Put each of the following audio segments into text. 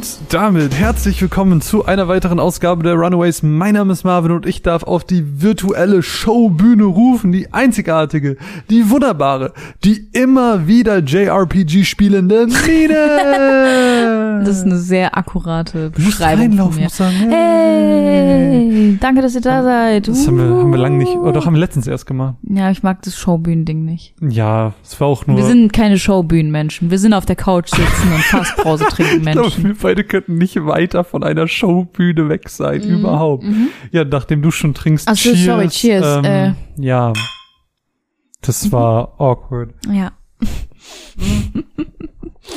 Und damit herzlich willkommen zu einer weiteren Ausgabe der Runaways. Mein Name ist Marvin und ich darf auf die virtuelle Showbühne rufen, die einzigartige, die wunderbare, die immer wieder JRPG spielende Mine. Das ist eine sehr akkurate Beschreibung von mir. musst sagen, Hey, danke, dass ihr da seid. Das haben wir, haben wir lange nicht, oder doch haben wir letztens erst gemacht. Ja, ich mag das Showbühnen-Ding nicht. Ja, es war auch nur. Wir sind keine Showbühnen-Menschen. Wir sind auf der Couch sitzen und Fastpause trinken Menschen. Beide könnten nicht weiter von einer Showbühne weg sein, Mhm, überhaupt. Ja, nachdem du schon trinkst, Ach so, cheers. sorry, cheers, Ähm, Ja, das war awkward. Ja.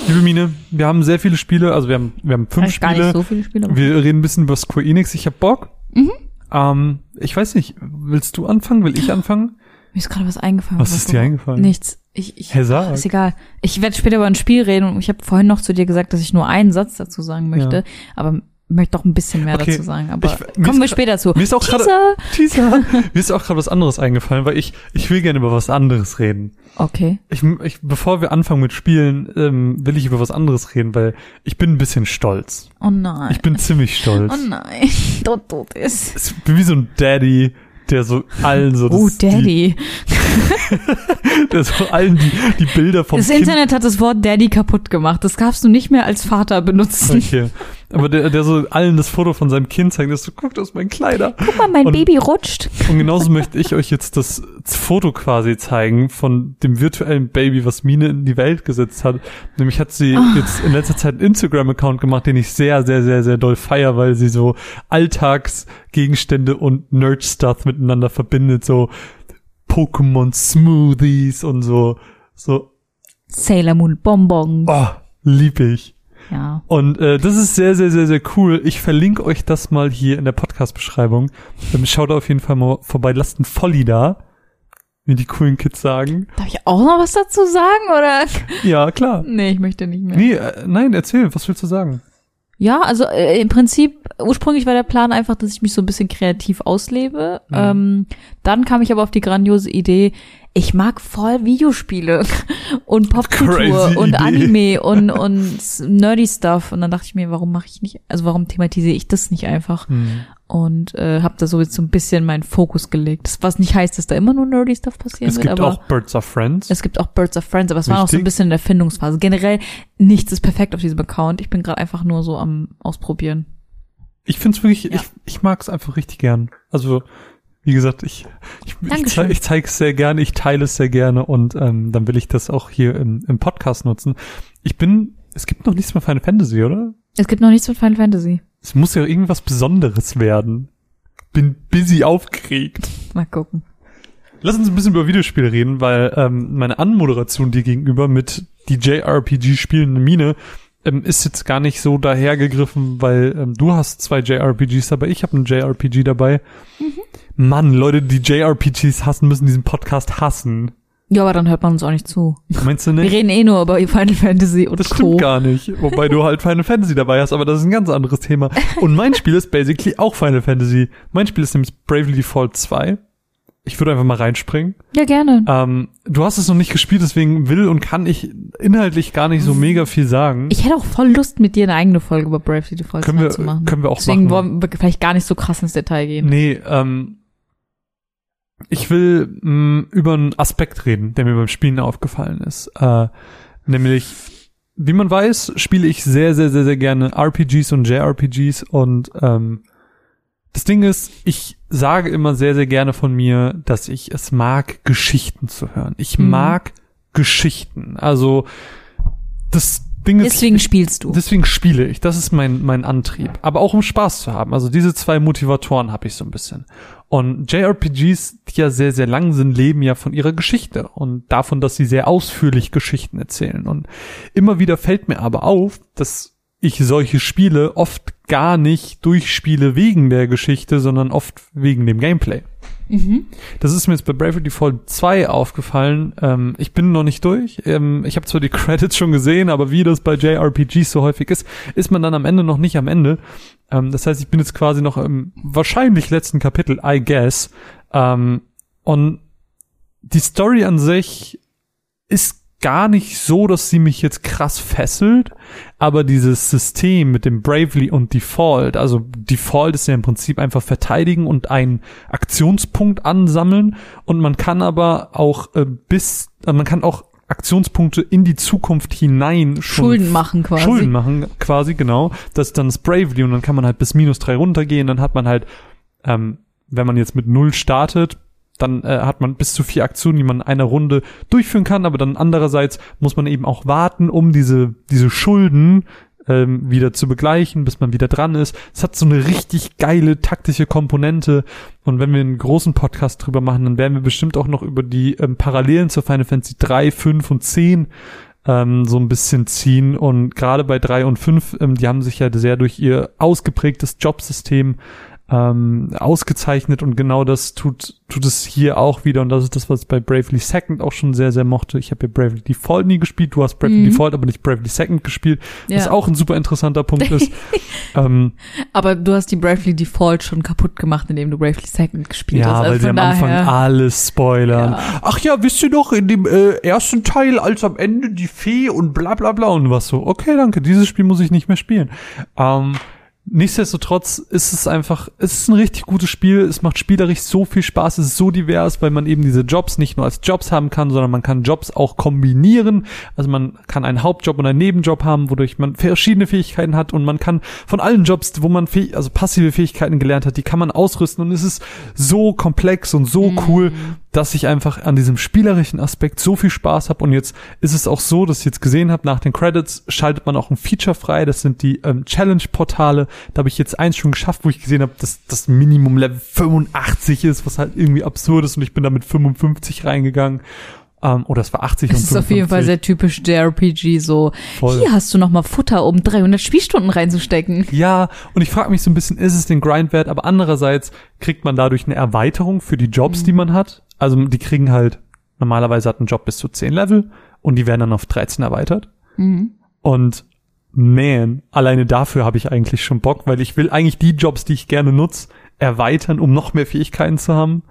Liebe Mine, wir haben sehr viele Spiele, also wir haben, wir haben fünf Eigentlich gar Spiele. nicht so viele Spiele. Wir reden ein bisschen über Square Enix. Ich hab Bock. Mhm. Ähm, ich weiß nicht, willst du anfangen? Will ich anfangen? Mir ist gerade was eingefallen. Was ist dir eingefallen? Nichts. Ich, ich, Hey, sag. ist egal. Ich werde später über ein Spiel reden und ich habe vorhin noch zu dir gesagt, dass ich nur einen Satz dazu sagen möchte, Ja. aber möchte doch ein bisschen mehr Okay. dazu sagen. Aber Ich- kommen wir später zu. Mir ist auch gerade. Mir ist auch gerade was anderes eingefallen, weil ich ich will gerne über was anderes reden. Okay. Ich, ich bevor wir anfangen mit Spielen, ähm, will ich über was anderes reden, weil ich bin ein bisschen stolz. Oh nein. Ich bin ziemlich stolz. Oh nein. Dort, dort ist. Ich bin wie so ein Daddy, der so allen so Oh, das, die, Daddy. der so allen die, die Bilder vom Das Kind Internet hat das Wort Daddy kaputt gemacht. Das darfst du nicht mehr als Vater benutzen. Okay. Aber der, der so allen das Foto von seinem Kind zeigt, dass so, guck, das ist mein Kleider. Guck mal, mein Und- Baby rutscht. Und genauso möchte ich euch jetzt das Foto quasi zeigen von dem virtuellen Baby, was Mine in die Welt gesetzt hat. Nämlich hat sie Ah. jetzt in letzter Zeit einen Instagram-Account gemacht, den ich sehr, sehr, sehr, sehr doll feier, weil sie so Alltagsgegenstände und Nerd-Stuff miteinander verbindet, so Pokémon-Smoothies und so, so, Sailor Moon Bonbon. oh, lieb ich. Ja. Und äh, das ist sehr, sehr, sehr, sehr cool. Ich verlinke euch das mal hier in der Podcast-Beschreibung. Ähm, schaut auf jeden Fall mal vorbei. Lasst ein Volli da, wie die coolen Kids sagen. Darf ich auch noch was dazu sagen, oder? Ja, klar. Nee, ich möchte nicht mehr. Nee, äh, nein, erzähl, was willst du sagen? Ja, also äh, im Prinzip, ursprünglich war der Plan einfach, dass ich mich so ein bisschen kreativ auslebe. Mhm. Ähm, dann kam ich aber auf die grandiose Idee, ich mag voll Videospiele und Popkultur und Idee. Anime und, und nerdy Stuff. Und dann dachte ich mir, warum mache ich nicht, also warum thematisiere ich das nicht einfach? Und äh, habe da so jetzt so ein bisschen meinen Fokus gelegt. Das, was nicht heißt, dass da immer nur nerdy Stuff passieren Es wird, gibt aber auch Birds of Friends. es gibt auch Birds of Friends, aber es war noch so ein Richtig. bisschen in der Findungsphase. Generell, nichts ist perfekt auf diesem Account. Ich bin gerade einfach nur so am Ausprobieren. Ich find's wirklich, Ja. ich, ich mag's einfach richtig gern. Also, wie gesagt, ich, ich, ich, Dankeschön. ich zeige es sehr gerne, ich teile es sehr gerne und ähm, dann will ich das auch hier im, im Podcast nutzen. Ich bin, es gibt noch nichts mehr Final Fantasy, oder? Es gibt noch nichts mit Final Fantasy. Es muss ja irgendwas Besonderes werden. Bin busy aufgeregt. Mal gucken. Lass uns ein bisschen über Videospiele reden, weil ähm, meine Anmoderation dir gegenüber mit die JRPG spielende Mine ähm, ist jetzt gar nicht so dahergegriffen, weil ähm, du hast zwei JRPGs dabei, ich habe einen JRPG dabei. Mann, Leute, die JRPGs hassen, müssen diesen Podcast hassen. Ja, aber dann hört man uns auch nicht zu. Meinst du Wir nicht? reden eh nur über Final Fantasy und Das Co. stimmt gar nicht. Wobei du halt Final Fantasy dabei hast, aber das ist ein ganz anderes Thema. Und mein Spiel ist basically auch Final Fantasy. Mein Spiel ist nämlich Bravely Default 2. Ich würde einfach mal reinspringen. Ja, gerne. Ähm, du hast es noch nicht gespielt, deswegen will und kann ich inhaltlich gar nicht so mega viel sagen. Ich hätte auch voll Lust, mit dir eine eigene Folge über Bravely Default Können wir- zu machen. können wir auch Deswegen machen. wollen wir vielleicht gar nicht so krass ins Detail gehen. nee, ähm, ich will mh, über einen Aspekt reden, der mir beim Spielen aufgefallen ist. Äh, nämlich, wie man weiß, spiele ich sehr, sehr, sehr, sehr gerne RPGs und JRPGs und ähm, das Ding ist, ich sage immer sehr, sehr gerne von mir, dass ich es mag, Geschichten zu hören. Ich Mhm. mag Geschichten. Also das Ding ist, Deswegen spielst du. Deswegen spiele ich. Das ist mein, mein Antrieb. Aber auch um Spaß zu haben. Also diese zwei Motivatoren habe ich so ein bisschen. Und JRPGs, die ja sehr, sehr lang sind, leben ja von ihrer Geschichte und davon, dass sie sehr ausführlich Geschichten erzählen. Und immer wieder fällt mir aber auf, dass ich solche Spiele oft gar nicht durchspiele wegen der Geschichte, sondern oft wegen dem Gameplay. Mhm. Das ist mir jetzt bei Bravely Default 2 aufgefallen. Ähm, ich bin noch nicht durch. Ähm, ich habe zwar die Credits schon gesehen, aber wie das bei JRPGs so häufig ist, ist man dann am Ende noch nicht am Ende. Ähm, das heißt, ich bin jetzt quasi noch im wahrscheinlich letzten Kapitel, I guess. Ähm, und die Story an sich ist gar nicht so, dass sie mich jetzt krass fesselt, aber dieses System mit dem Bravely und Default, also Default ist ja im Prinzip einfach verteidigen und einen Aktionspunkt ansammeln und man kann aber auch äh, bis, äh, man kann auch Aktionspunkte in die Zukunft hinein Schulden machen quasi. Schulden machen, quasi, genau. Das ist dann das Bravely und dann kann man halt bis minus drei runtergehen, dann hat man halt, ähm, wenn man jetzt mit null startet, dann äh, hat man bis zu vier Aktionen, die man in einer Runde durchführen kann, aber dann andererseits muss man eben auch warten, um diese, diese Schulden ähm, wieder zu begleichen, bis man wieder dran ist. Es hat so eine richtig geile taktische Komponente. Und wenn wir einen großen Podcast drüber machen, dann werden wir bestimmt auch noch über die ähm, Parallelen zur Final Fantasy 3, 5 und 10 ähm, so ein bisschen ziehen. Und gerade bei 3 und 5, ähm, die haben sich ja sehr durch ihr ausgeprägtes Jobsystem ähm, ausgezeichnet und genau das tut tut es hier auch wieder und das ist das, was ich bei Bravely Second auch schon sehr, sehr mochte. Ich habe ja Bravely Default nie gespielt, du hast Bravely Mhm. Default, aber nicht Bravely Second gespielt, was Ja. auch ein super interessanter Punkt ist. ähm, Aber du hast die Bravely Default schon kaputt gemacht, indem du Bravely Second gespielt ja, hast. Also weil sie am Anfang alles spoilern. Ja. Ach ja, wisst ihr noch, in dem äh, ersten Teil, als am Ende die Fee und bla bla bla und was so, okay, danke, dieses Spiel muss ich nicht mehr spielen. Ähm, Nichtsdestotrotz ist es einfach, es ist ein richtig gutes Spiel, es macht spielerisch so viel Spaß, es ist so divers, weil man eben diese Jobs nicht nur als Jobs haben kann, sondern man kann Jobs auch kombinieren. Also man kann einen Hauptjob und einen Nebenjob haben, wodurch man verschiedene Fähigkeiten hat und man kann von allen Jobs, wo man fäh also passive Fähigkeiten gelernt hat, die kann man ausrüsten. Und es ist so komplex und so cool, dass ich einfach an diesem spielerischen Aspekt so viel Spaß habe. Und jetzt ist es auch so, dass ich jetzt gesehen habe, nach den Credits schaltet man auch ein Feature frei, das sind die ähm, Challenge-Portale, da habe ich jetzt eins schon geschafft, wo ich gesehen habe, dass das Minimum Level 85 ist, was halt irgendwie absurd ist und ich bin da mit 55 reingegangen. Ähm, oder es war 80 Das und ist auf jeden Fall 55. sehr typisch JRPG, so, Voll. hier hast du noch mal Futter, um 300 Spielstunden reinzustecken. Ja, und ich frage mich so ein bisschen, ist es den Grind wert? Aber andererseits kriegt man dadurch eine Erweiterung für die Jobs, die man hat. Also die kriegen halt, normalerweise hat ein Job bis zu 10 Level und die werden dann auf 13 erweitert. Und man, alleine dafür habe ich eigentlich schon Bock, weil ich will eigentlich die Jobs, die ich gerne nutze, erweitern, um noch mehr Fähigkeiten zu haben.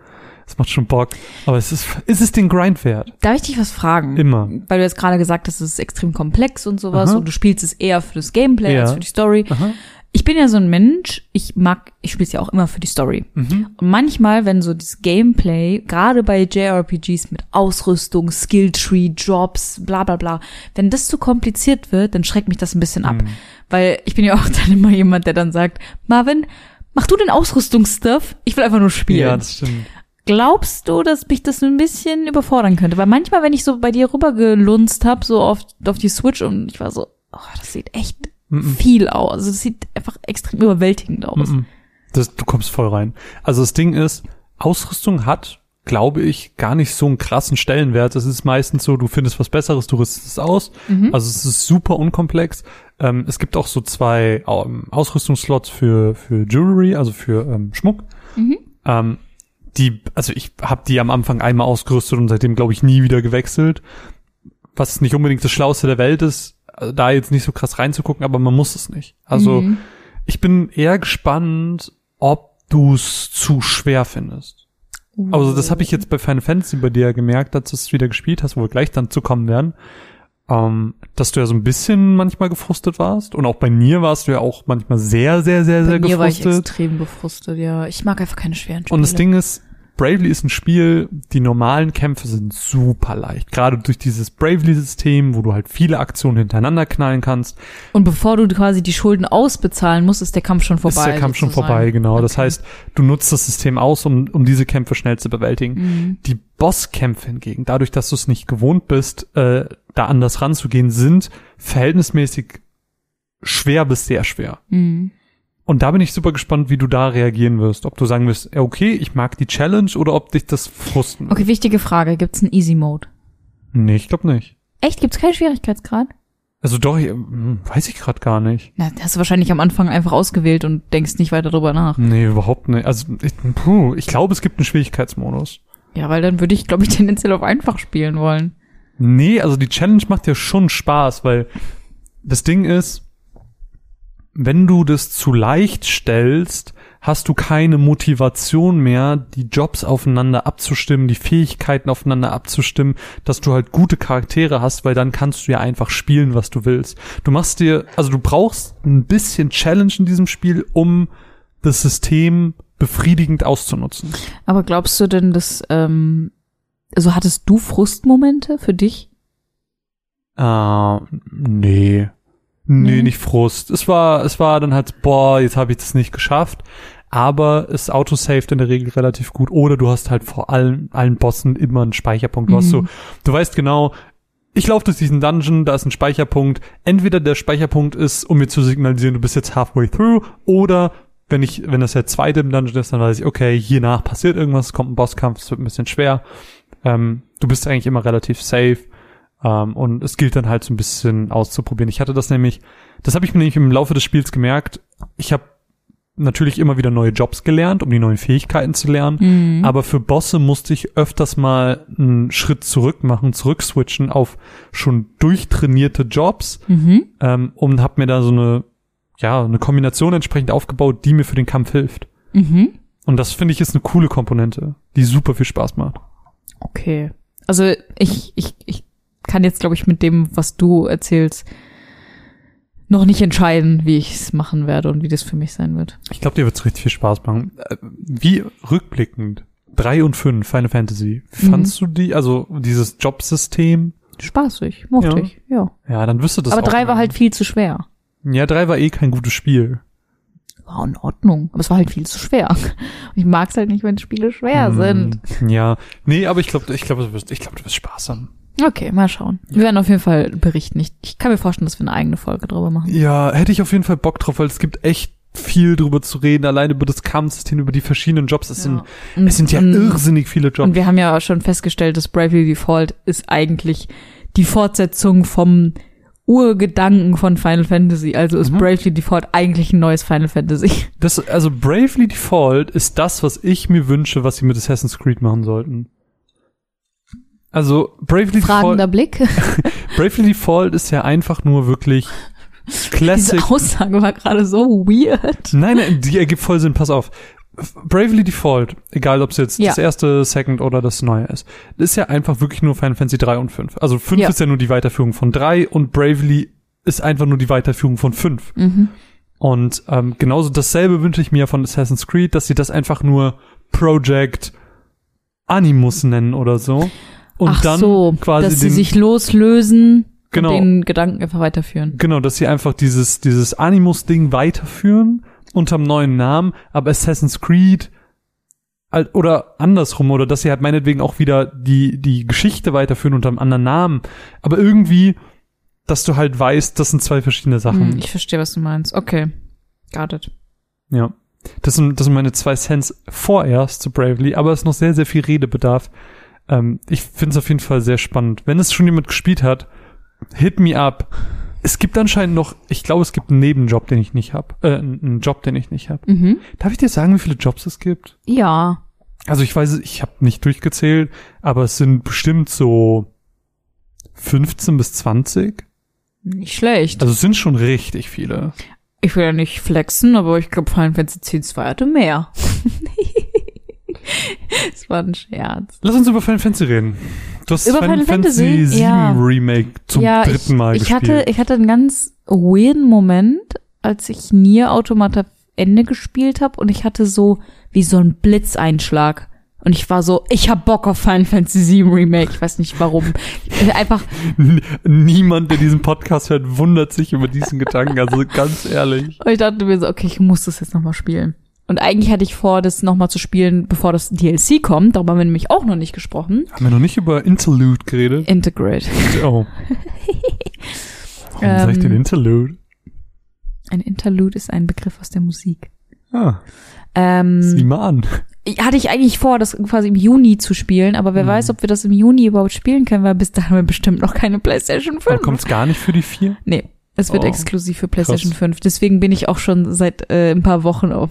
Das macht schon Bock. Aber es ist, ist es den Grind wert? Darf ich dich was fragen? Immer. Weil du jetzt gerade gesagt hast, es ist extrem komplex und sowas Aha. und du spielst es eher für das Gameplay Ja. als für die Story. Aha. Ich bin ja so ein Mensch, ich mag, ich spiele es ja auch immer für die Story. Mhm. Und manchmal, wenn so das Gameplay, gerade bei JRPGs mit Ausrüstung, Skilltree, Jobs, bla bla bla, wenn das zu kompliziert wird, dann schreckt mich das ein bisschen ab. Mhm. Weil ich bin ja auch dann immer jemand, der dann sagt, Marvin, mach du den Ausrüstungsstuff, ich will einfach nur spielen. Ja, das stimmt. Glaubst du, dass mich das ein bisschen überfordern könnte? Weil manchmal, wenn ich so bei dir rübergelunzt hab, so auf, auf die Switch und ich war so, oh, das sieht echt Mhm. viel aus. Also das sieht einfach extrem überwältigend aus. Mhm. Das, du kommst voll rein. Also das Ding ist, Ausrüstung hat, glaube ich, gar nicht so einen krassen Stellenwert. Es ist meistens so, du findest was Besseres, du rüstest es aus. Also es ist super unkomplex. Ähm, es gibt auch so zwei ähm, Ausrüstungsslots für, für Jewelry, also für ähm, Schmuck. Ähm, die, also ich habe die am Anfang einmal ausgerüstet und seitdem, glaube ich, nie wieder gewechselt. Was nicht unbedingt das Schlauste der Welt ist, da jetzt nicht so krass reinzugucken, aber man muss es nicht. Also Mhm. ich bin eher gespannt, ob du es zu schwer findest. Also das habe ich jetzt bei Final Fantasy bei dir gemerkt, als du es wieder gespielt hast, wo wir gleich dann zu kommen werden, ähm, dass du ja so ein bisschen manchmal gefrustet warst. Und auch bei mir warst du ja auch manchmal sehr, sehr, sehr, sehr Bei mir war ich gefrustet. extrem gefrustet, ja. Ich mag einfach keine schweren Spiele. Und das Ding ist, Bravely ist ein Spiel, die normalen Kämpfe sind super leicht. Gerade durch dieses Bravely-System, wo du halt viele Aktionen hintereinander knallen kannst, Und bevor du quasi die Schulden ausbezahlen musst, ist der Kampf schon vorbei. ist der Kampf schon vorbei, genau. Das Okay. heißt, du nutzt das System aus, um, um diese Kämpfe schnell zu bewältigen. Mhm. Die Bosskämpfe hingegen, dadurch, dass du es nicht gewohnt bist, äh, da anders ranzugehen, sind verhältnismäßig schwer bis sehr schwer. Mhm. Und da bin ich super gespannt, wie du da reagieren wirst. Ob du sagen wirst, okay, ich mag die Challenge oder ob dich das frusten wird. Okay, wichtige Frage. Gibt's einen Easy Mode? Nee, ich glaube nicht. Echt? Gibt's keinen Schwierigkeitsgrad? Also doch, ich, hm, weiß ich gerade gar nicht. Na, das hast du wahrscheinlich am Anfang einfach ausgewählt und denkst nicht weiter drüber nach. Nee, überhaupt nicht. Also ich, puh, ich glaube, es gibt einen Schwierigkeitsmodus. Ja, weil dann würde ich, glaube ich, tendenziell auf einfach spielen wollen. Nee, also die Challenge macht ja schon Spaß, weil das Ding ist, wenn du das zu leicht stellst, hast du keine Motivation mehr, die Jobs aufeinander abzustimmen, die Fähigkeiten aufeinander abzustimmen, dass du halt gute Charaktere hast, weil dann kannst du ja einfach spielen, was du willst. Du machst dir, also du brauchst ein bisschen Challenge in diesem Spiel, um das System befriedigend auszunutzen. Aber glaubst du denn, dass, ähm, also hattest du Frustmomente für dich? Äh, nee. Nee, Nee. nicht Frust. Es war, es war dann halt, boah, jetzt habe ich das nicht geschafft. Aber es autosaved in der Regel relativ gut. Oder du hast halt vor allen, allen Bossen immer einen Speicherpunkt. Du hast so, Mhm. du weißt genau, ich laufe durch diesen Dungeon, da ist ein Speicherpunkt. Entweder der Speicherpunkt ist, um mir zu signalisieren, du bist jetzt halfway through, oder wenn ich, wenn das der zweite im Dungeon ist, dann weiß ich, okay, hiernach passiert irgendwas, kommt ein Bosskampf, es wird ein bisschen schwer. Ähm, du bist eigentlich immer relativ safe. Ähm, und es gilt dann halt so ein bisschen auszuprobieren. Ich hatte das nämlich, das habe ich mir nämlich im Laufe des Spiels gemerkt. Ich habe natürlich immer wieder neue Jobs gelernt, um die neuen Fähigkeiten zu lernen. Mhm. Aber für Bosse musste ich öfters mal einen Schritt zurück machen, zurückswitchen auf schon durchtrainierte Jobs Mhm. ähm, und habe mir da so eine, ja, eine Kombination entsprechend aufgebaut, die mir für den Kampf hilft. Mhm. Und das finde ich ist eine coole Komponente, die super viel Spaß macht. Okay. Also ich, ich, ich kann jetzt, glaube ich, mit dem, was du erzählst, noch nicht entscheiden, wie ich es machen werde und wie das für mich sein wird. Ich glaube, dir wird's richtig viel Spaß machen. Äh, Wie rückblickend, drei und fünf Final Fantasy, wie Mhm. fandst du die, also dieses Jobsystem? Spaßig, mochte Ja. ich, ja. Ja, dann wirst du das Aber drei war halt viel zu schwer. Ja, drei war eh kein gutes Spiel. War in Ordnung, aber es war halt viel zu schwer. Und ich mag es halt nicht, wenn Spiele schwer sind. Mm, Ja, nee, aber ich glaube, ich glaube, du wirst, ich glaube, du wirst Spaß haben. Okay, mal schauen. Wir werden auf jeden Fall berichten. Ich, ich kann mir vorstellen, dass wir eine eigene Folge drüber machen. Ja, hätte ich auf jeden Fall Bock drauf, weil es gibt echt viel drüber zu reden, allein über das Kampfsystem, über die verschiedenen Jobs. Es sind, Und- es sind ja und- irrsinnig viele Jobs. Und wir haben ja schon festgestellt, dass Bravely Default ist eigentlich die Fortsetzung vom Urgedanken von Final Fantasy. Also ist Mhm. Bravely Default eigentlich ein neues Final Fantasy. Das, also Bravely Default ist das, was ich mir wünsche, was sie mit Assassin's Creed machen sollten. Also Bravely Fragender Default, Blick. Bravely Default ist ja einfach nur wirklich Classic. Diese Aussage war gerade so weird. Nein, nein, die ergibt voll Sinn, pass auf. Bravely Default, egal ob es jetzt Ja. das erste, Second oder das neue ist, ist ja einfach wirklich nur Final Fantasy 3 und 5. Also 5 Ja. ist ja nur die Weiterführung von 3 und Bravely ist einfach nur die Weiterführung von 5. Mhm. Und ähm, genauso dasselbe wünsche ich mir von Assassin's Creed, dass sie das einfach nur Project Animus nennen oder so. Und Ach dann so, quasi dass sie den, sich loslösen Genau. und den Gedanken einfach weiterführen. Genau, dass sie einfach dieses, dieses Animus-Ding weiterführen unterm neuen Namen, aber Assassin's Creed oder andersrum, oder dass sie halt meinetwegen auch wieder die, die Geschichte weiterführen unter einem anderen Namen. Aber irgendwie, dass du halt weißt, das sind zwei verschiedene Sachen. Hm, ich verstehe, was du meinst. Okay. Got it. Ja. Das sind, das sind meine zwei Cents vorerst zu Bravely, aber es ist noch sehr, sehr viel Redebedarf. Ähm, ich finde es auf jeden Fall sehr spannend. Wenn es schon jemand gespielt hat, hit me up. Es gibt anscheinend noch, ich glaube, es gibt einen Nebenjob, den ich nicht habe. Äh, einen Job, den ich nicht habe. Mhm. Darf ich dir sagen, wie viele Jobs es gibt? Ja. Also ich weiß, ich habe nicht durchgezählt, aber es sind bestimmt so 15 bis 20. Nicht schlecht. Also es sind schon richtig viele. Ich will ja nicht flexen, aber ich glaube, Final Fantasy 10 2 hatte mehr. Das war ein Scherz. Lass uns über Final Fantasy reden. Du hast Über Final, Final Fantasy Fantasy? 7 Ja. Remake zum ja, dritten Mal ich, ich gespielt. hatte, ich hatte einen ganz weirden Moment, als ich Nier Automata Ende gespielt habe und ich hatte so wie so ein Blitzeinschlag. Und ich war so, ich hab Bock auf Final Fantasy 7 Remake. Ich weiß nicht warum. Einfach, Niemand, der diesen Podcast hört, wundert sich über diesen Gedanken. Also ganz ehrlich. und ich dachte mir so, okay, ich muss das jetzt nochmal spielen. Und eigentlich hatte ich vor, das nochmal zu spielen, bevor das DLC kommt. Darüber haben wir nämlich auch noch nicht gesprochen. Haben wir noch nicht über Interlude geredet? Integrate. Oh. Warum sag ich denn Ähm, Interlude? Ein Interlude ist ein Begriff aus der Musik. Ah, Ähm, sieh mal an. hatte ich eigentlich vor, das quasi im Juni zu spielen, aber wer Mhm. weiß, ob wir das im Juni überhaupt spielen können, weil bis dahin haben wir bestimmt noch keine PlayStation 5. Aber kommt's gar nicht für die vier? Nee, es wird Oh, exklusiv für PlayStation krass. 5. Deswegen bin ich auch schon seit äh, ein paar Wochen auf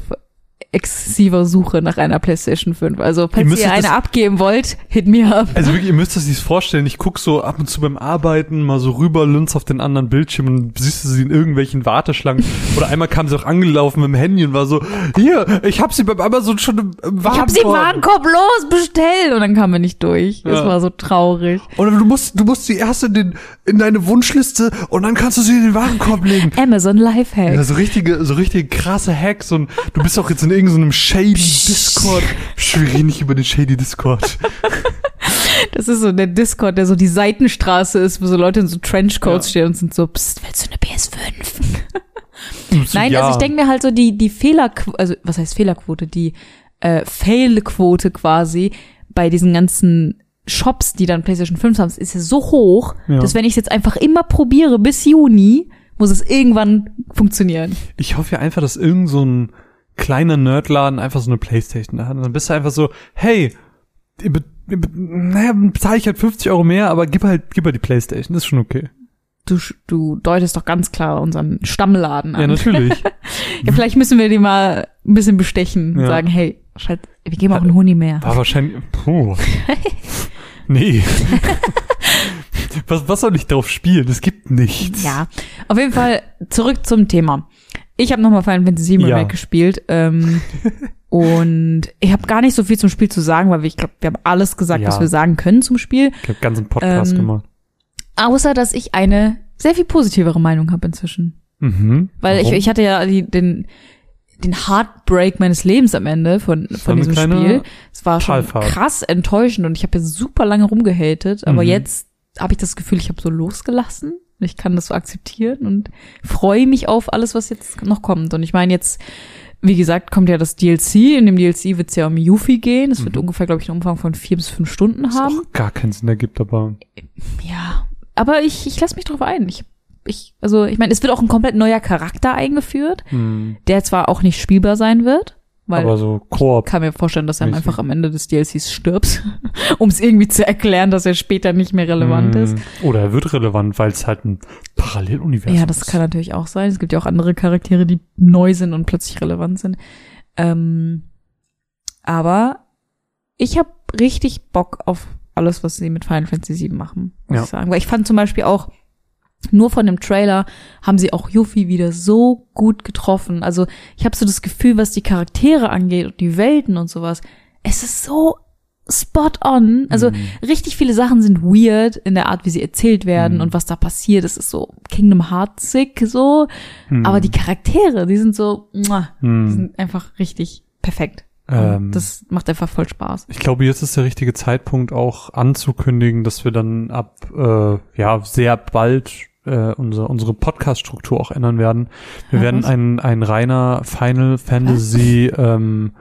exzessiver Suche nach einer PlayStation 5. Also, falls ihr, euch eine das- abgeben wollt, hit me up. Also wirklich, ihr müsst euch das vorstellen, ich guck so ab und zu beim Arbeiten mal so rüber, lunz auf den anderen Bildschirm und siehst du sie in irgendwelchen Warteschlangen. Oder einmal kam sie auch angelaufen mit dem Handy und war so, hier, ich hab sie beim Amazon schon im, im Ich hab sie im Warenkorb. Warenkorb los, bestell! Und dann kamen wir nicht durch. Das Ja. war so traurig. Und du musst, du musst die erste in, den, in deine Wunschliste und dann kannst du sie in den Warenkorb legen. Amazon Lifehack. Ja, so richtige, so richtige krasse Hacks und du bist auch jetzt in irgendeinem shady Discord. Schwierig nicht über den shady Discord. Das ist so der Discord, der so die Seitenstraße ist, wo so Leute in so Trenchcoats Ja. stehen und sind so, psst, willst du eine PS5? Nein, ja. also ich denke mir halt so, die, die Fehlerquote, also was heißt Fehlerquote? Die äh, Fail-Quote quasi bei diesen ganzen Shops, die dann PlayStation 5 haben, ist ja so hoch, Ja. dass wenn ich es jetzt einfach immer probiere bis Juni, muss es irgendwann funktionieren. Ich hoffe ja einfach, dass irgend so ein kleiner Nerdladen einfach so eine Playstation da hat. Und dann bist du einfach so, hey, naja, bezahle ich halt 50 Euro mehr, aber gib halt, gib halt die Playstation, das ist schon okay. Du, du deutest doch ganz klar unseren Stammladen an. Ja, natürlich. Ja, vielleicht müssen wir die mal ein bisschen bestechen und Ja. sagen, hey, schalt, wir geben auch einen Huni mehr. War wahrscheinlich, puh. Nee. was, was soll ich drauf spielen? Es gibt nichts. Ja, auf jeden Fall zurück zum Thema. Ich habe nochmal Final Fantasy VII Ja. Remake gespielt ähm, und ich habe gar nicht so viel zum Spiel zu sagen, weil wir, ich glaube, wir haben alles gesagt, Ja. was wir sagen können zum Spiel, Ich habe ganzen Podcast Ähm, gemacht. außer dass ich eine sehr viel positivere Meinung habe inzwischen. Mhm. Weil ich, Warum? ich hatte ja die, den den Heartbreak meines Lebens am Ende von, von diesem Spiel. Es war schon Talfahrt. krass enttäuschend und ich habe ja super lange rumgehatet, aber Mhm. jetzt habe ich das Gefühl, ich habe so losgelassen. Ich kann das so akzeptieren und freue mich auf alles, was jetzt noch kommt. Und ich meine jetzt, wie gesagt, kommt ja das DLC. In dem DLC wird es ja um Yuffie gehen. Es wird Mhm. ungefähr, glaube ich, einen Umfang von vier bis fünf Stunden Was haben. auch gar keinen Sinn ergibt, aber Ja, aber ich, ich lasse mich drauf ein. Ich, ich, also ich meine, es wird auch ein komplett neuer Charakter eingeführt, hm, der zwar auch nicht spielbar sein wird, weil aber so ich Koop. kann mir vorstellen, dass er einfach am Ende des DLCs stirbt, um es irgendwie zu erklären, dass er später nicht mehr relevant hm, ist. Oder er wird relevant, weil es halt ein Paralleluniversum Ja, das ist. kann natürlich auch sein. Es gibt ja auch andere Charaktere, die neu sind und plötzlich relevant sind. Ähm, aber ich habe richtig Bock auf alles, was sie mit Final Fantasy VII machen, muss Ja. ich sagen. Weil ich fand zum Beispiel auch, nur von dem Trailer haben sie auch Yuffie wieder so gut getroffen. Also ich habe so das Gefühl, was die Charaktere angeht und die Welten und sowas, es ist so spot on. Also Mhm. richtig viele Sachen sind weird in der Art, wie sie erzählt werden Mhm. und was da passiert. Es ist so Kingdom Hearts-sick so. Hm. Aber die Charaktere, die sind so, muah, die Hm. sind einfach richtig perfekt. Ähm, das macht einfach voll Spaß. Ich glaube, jetzt ist der richtige Zeitpunkt auch anzukündigen, dass wir dann ab äh, ja sehr bald äh, unsere unsere Podcast-Struktur auch ändern werden. Wir Ja, werden was? ein ein reiner Final Fantasy ähm,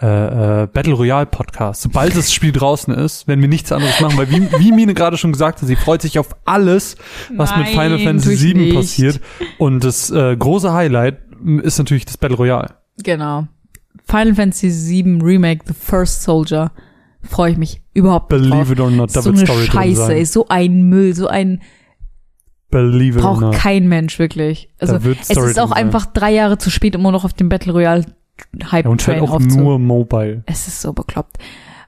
äh, äh, Battle Royale Podcast. Sobald das Spiel draußen ist, werden wir nichts anderes machen, weil wie, wie Mine gerade schon gesagt hat, sie freut sich auf alles, was mit Nein, Final tue Fantasy ich 7 nicht. passiert. Und das äh, große Highlight ist natürlich das Battle Royale. Genau. Final Fantasy VII Remake, The First Soldier. Freue ich mich überhaupt nicht drauf. Believe it or not, da so wird Story drin Scheiße, sein. ey, so ein Müll, so ein Believe it or braucht not. kein Mensch wirklich. Also Da wird es ist auch sein. einfach drei Jahre zu spät, immer noch auf dem Battle Royale Hype Ja, und halt Train auch aufzu. nur Mobile. Es ist so bekloppt.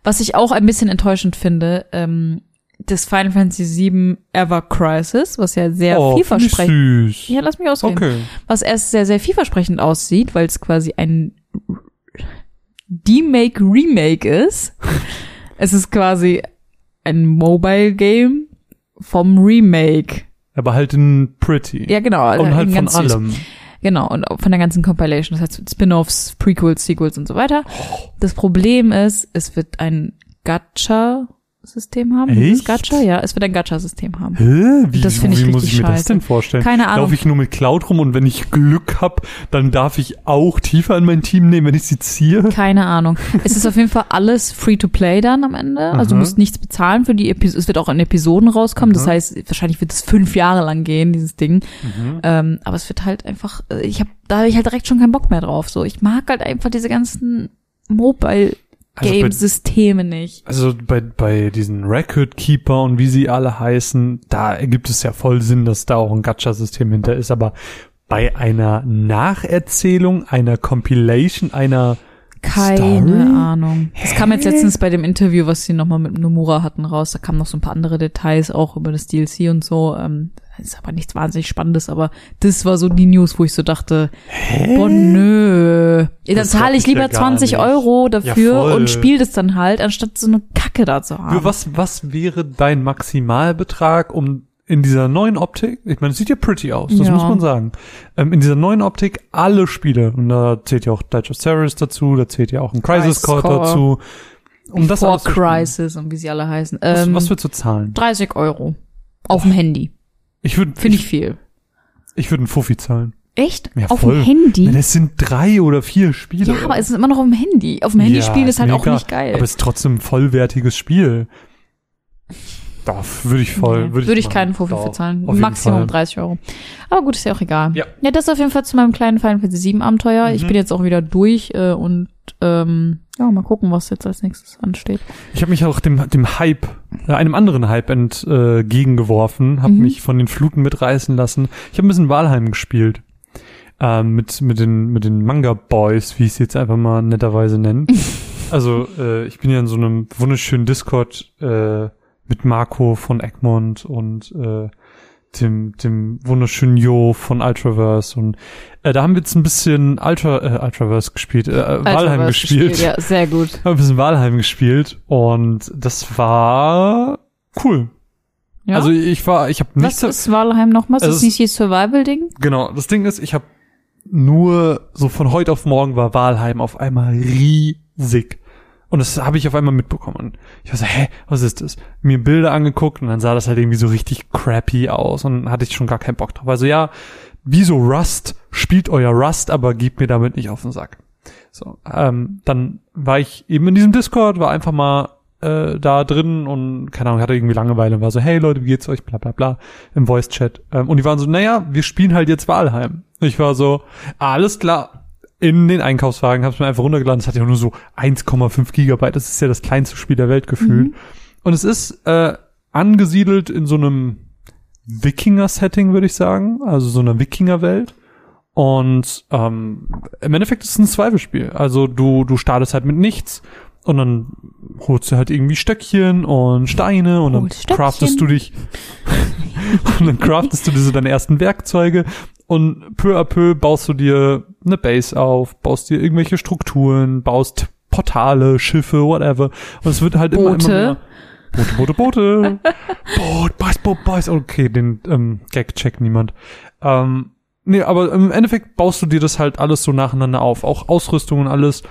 Was ich auch ein bisschen enttäuschend finde, ähm, das Final Fantasy VII Ever Crisis, was ja sehr oh, vielversprechend. süß. Ja, lass mich ausreden. okay. Was erst sehr, sehr vielversprechend aussieht, weil es quasi ein Demake Remake ist. es ist quasi ein Mobile Game vom Remake. Aber halt in Pretty. Ja, genau. also und halt von ganz süß. allem. Genau, und von der ganzen Compilation, das heißt Spin-offs, Prequels, Sequels und so weiter. Das Problem ist, es wird ein Gacha-System haben. Dieses Echt? Gacha? Ja, es wird ein Gacha-System haben. Hä? Wie, Das finde ich wie muss ich mir das scheiße. denn vorstellen? Keine Ahnung. Laufe ich nur mit Cloud rum und wenn ich Glück hab, dann darf ich auch tiefer in mein Team nehmen, wenn ich sie ziehe? Keine Ahnung. es ist auf jeden Fall alles free to play dann am Ende. Also du Aha. musst nichts bezahlen für die Episoden. Es wird auch in Episoden rauskommen. Das Aha. heißt, wahrscheinlich wird es fünf Jahre lang gehen, dieses Ding. Mhm. Ähm, aber es wird halt einfach, äh, ich habe, da habe ich halt direkt schon keinen Bock mehr drauf. So, ich mag halt einfach diese ganzen Mobile Also Game-Systeme nicht. Also bei, bei diesen Record Keeper und wie sie alle heißen, da ergibt es ja voll Sinn, dass da auch ein Gacha-System hinter ist. Aber bei einer Nacherzählung, einer Compilation, einer Keine Story? Ahnung. Das kam jetzt letztens bei dem Interview, was sie nochmal mit Nomura hatten, raus. Da kamen noch so ein paar andere Details auch über das DLC und so. Ähm, ist aber nichts wahnsinnig Spannendes, aber das war so die News, wo ich so dachte, boah, nö. Dann Das zahle ich lieber ja gar 20 nicht. Euro dafür Ja, und spiele das dann halt, anstatt so eine Kacke da zu haben. Für was, was wäre dein Maximalbetrag, um in dieser neuen Optik, ich meine, es sieht ja pretty aus, das Ja. muss man sagen, ähm, in dieser neuen Optik alle Spiele, und da zählt ja auch Dutch of Ceres dazu, da zählt ja auch ein Crisis Core dazu, um das Before alles zu spielen. Crisis und wie sie alle heißen. Was, Ähm, was würdest du zahlen? 30 Euro. Auf dem Handy. Ich würde, Finde ich, ich viel. ich würde einen Fuffi zahlen. Echt? Ja, auf voll. dem Handy? Das sind drei oder vier Spiele. Ja, aber es ist immer noch auf dem Handy. Auf dem Handy Ja, spielen ist halt auch mega. nicht geil. Aber es ist trotzdem ein vollwertiges Spiel. Da würde ich voll, Nee, würde ich, Würde ich keinen Fuffi Doch, für zahlen. Maximum Fall. 30 Euro. Aber gut, ist ja auch egal. Ja. Ja, das auf jeden Fall zu meinem kleinen Final Fantasy 7 Abenteuer. Ich Mhm. bin jetzt auch wieder durch äh, und ähm, ja, mal gucken, was jetzt als nächstes ansteht. Ich habe mich auch dem, dem Hype, äh, einem anderen Hype entgegengeworfen, habe Mhm. mich von den Fluten mitreißen lassen. Ich habe ein bisschen Walheim gespielt. Ähm, mit, mit den, mit den Manga Boys, wie ich es jetzt einfach mal netterweise nenne. also, äh, ich bin ja in so einem wunderschönen Discord äh, mit Marco von Egmont und äh, dem, dem wunderschönen Jo von Ultraverse und äh, da haben wir jetzt ein bisschen Ultra, äh, Ultraverse gespielt, äh, Walheim Ultraverse gespielt. Ja, sehr gut. Haben ein bisschen Walheim gespielt und das war cool. Ja. Also ich war, ich habe was nichts. ist Walheim nochmal? Ist Also das es- nicht hier Survival-Ding? Genau, das Ding ist, ich habe nur so von heute auf morgen war Walheim auf einmal riesig. Und das habe ich auf einmal mitbekommen. Und ich war so, hä, was ist das? Mir Bilder angeguckt und dann sah das halt irgendwie so richtig crappy aus und hatte ich schon gar keinen Bock drauf. Also ja, wie so Rust, spielt euer Rust, aber gebt mir damit nicht auf den Sack. So, ähm, dann war ich eben in diesem Discord, war einfach mal äh, da drin und keine Ahnung, hatte irgendwie Langeweile und war so, hey Leute, wie geht's euch, bla bla bla, im Voice-Chat. Ähm, und die waren so, naja, wir spielen halt jetzt Walheim. Ich war so, alles klar, in den Einkaufswagen, hab's mir einfach runtergeladen, es hat ja nur so 1,5 Gigabyte, das ist ja das kleinste Spiel der Welt gefühlt. Und es ist äh, angesiedelt in so einem Wikinger-Setting, würde ich sagen, also so einer Wikinger-Welt. Und ähm, im Endeffekt ist es ein Survival-Spiel. Also du, du startest halt mit nichts und dann holst du halt irgendwie Stöckchen und Steine und dann Stöckchen. craftest du dich und dann craftest du dir so deine ersten Werkzeuge und peu à peu baust du dir eine Base auf, baust dir irgendwelche Strukturen, baust Portale, Schiffe, whatever. Und es wird halt immer, immer Boote. mehr. Boote, Boote, Boote. Boot, Boys, Boot, Boys. Okay, den ähm, Gag checkt niemand. Ähm, nee, aber im Endeffekt baust du dir das halt alles so nacheinander auf. Auch Ausrüstung und alles.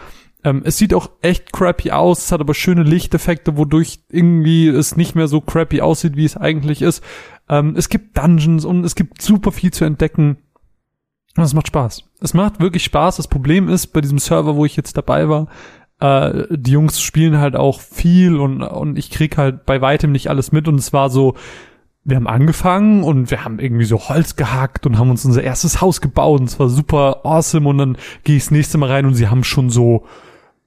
Ähm, es sieht auch echt crappy aus, es hat aber schöne Lichteffekte, wodurch irgendwie es nicht mehr so crappy aussieht, wie es eigentlich ist. Ähm, es gibt Dungeons und es gibt super viel zu entdecken. Und es macht Spaß. Es macht wirklich Spaß. Das Problem ist, bei diesem Server, wo ich jetzt dabei war, äh, die Jungs spielen halt auch viel und, und ich krieg halt bei weitem nicht alles mit und es war so, wir haben angefangen und wir haben irgendwie so Holz gehackt und haben uns unser erstes Haus gebaut und es war super awesome und dann gehe ich das nächste Mal rein und sie haben schon so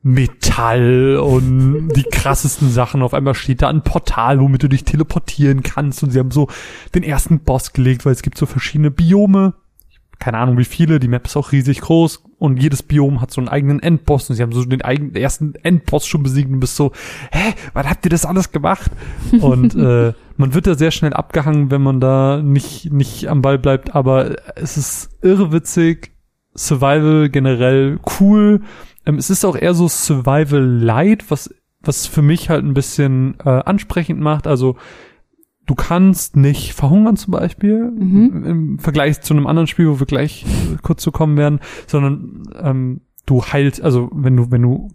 Metall und die krassesten Sachen. Auf einmal steht da ein Portal, womit du dich teleportieren kannst und sie haben so den ersten Boss gelegt, weil es gibt so verschiedene Biome. Keine Ahnung wie viele, die Map ist auch riesig groß und jedes Biom hat so einen eigenen Endboss und sie haben so den eigenen ersten Endboss schon besiegt und bist so, hä, wann habt ihr das alles gemacht? Und äh, man wird da sehr schnell abgehangen, wenn man da nicht, nicht am Ball bleibt, aber es ist irrewitzig, Survival generell cool. Ähm, es ist auch eher so Survival Light, was, was für mich halt ein bisschen äh, ansprechend macht. Also du kannst nicht verhungern zum Beispiel Mhm. im Vergleich zu einem anderen Spiel, wo wir gleich äh, kurz zu kommen werden, sondern ähm, du heilst, also wenn du, wenn du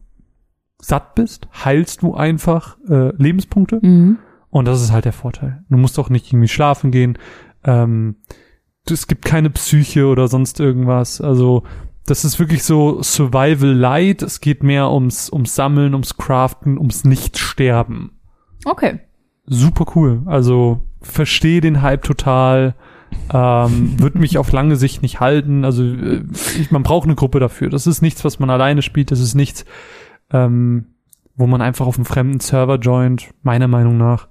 satt bist, heilst du einfach äh, Lebenspunkte. Mhm. Und das ist halt der Vorteil. Du musst auch nicht irgendwie schlafen gehen. Ähm, es gibt keine Psyche oder sonst irgendwas. Also das ist wirklich so Survival Light. Es geht mehr ums, ums Sammeln, ums Craften, ums Nicht-Sterben. Okay. Super cool. Also verstehe den Hype total. Ähm, wird mich auf lange Sicht nicht halten. Also äh, ich, man braucht eine Gruppe dafür. Das ist nichts, was man alleine spielt. Das ist nichts, ähm, wo man einfach auf einem fremden Server joint, meiner Meinung nach.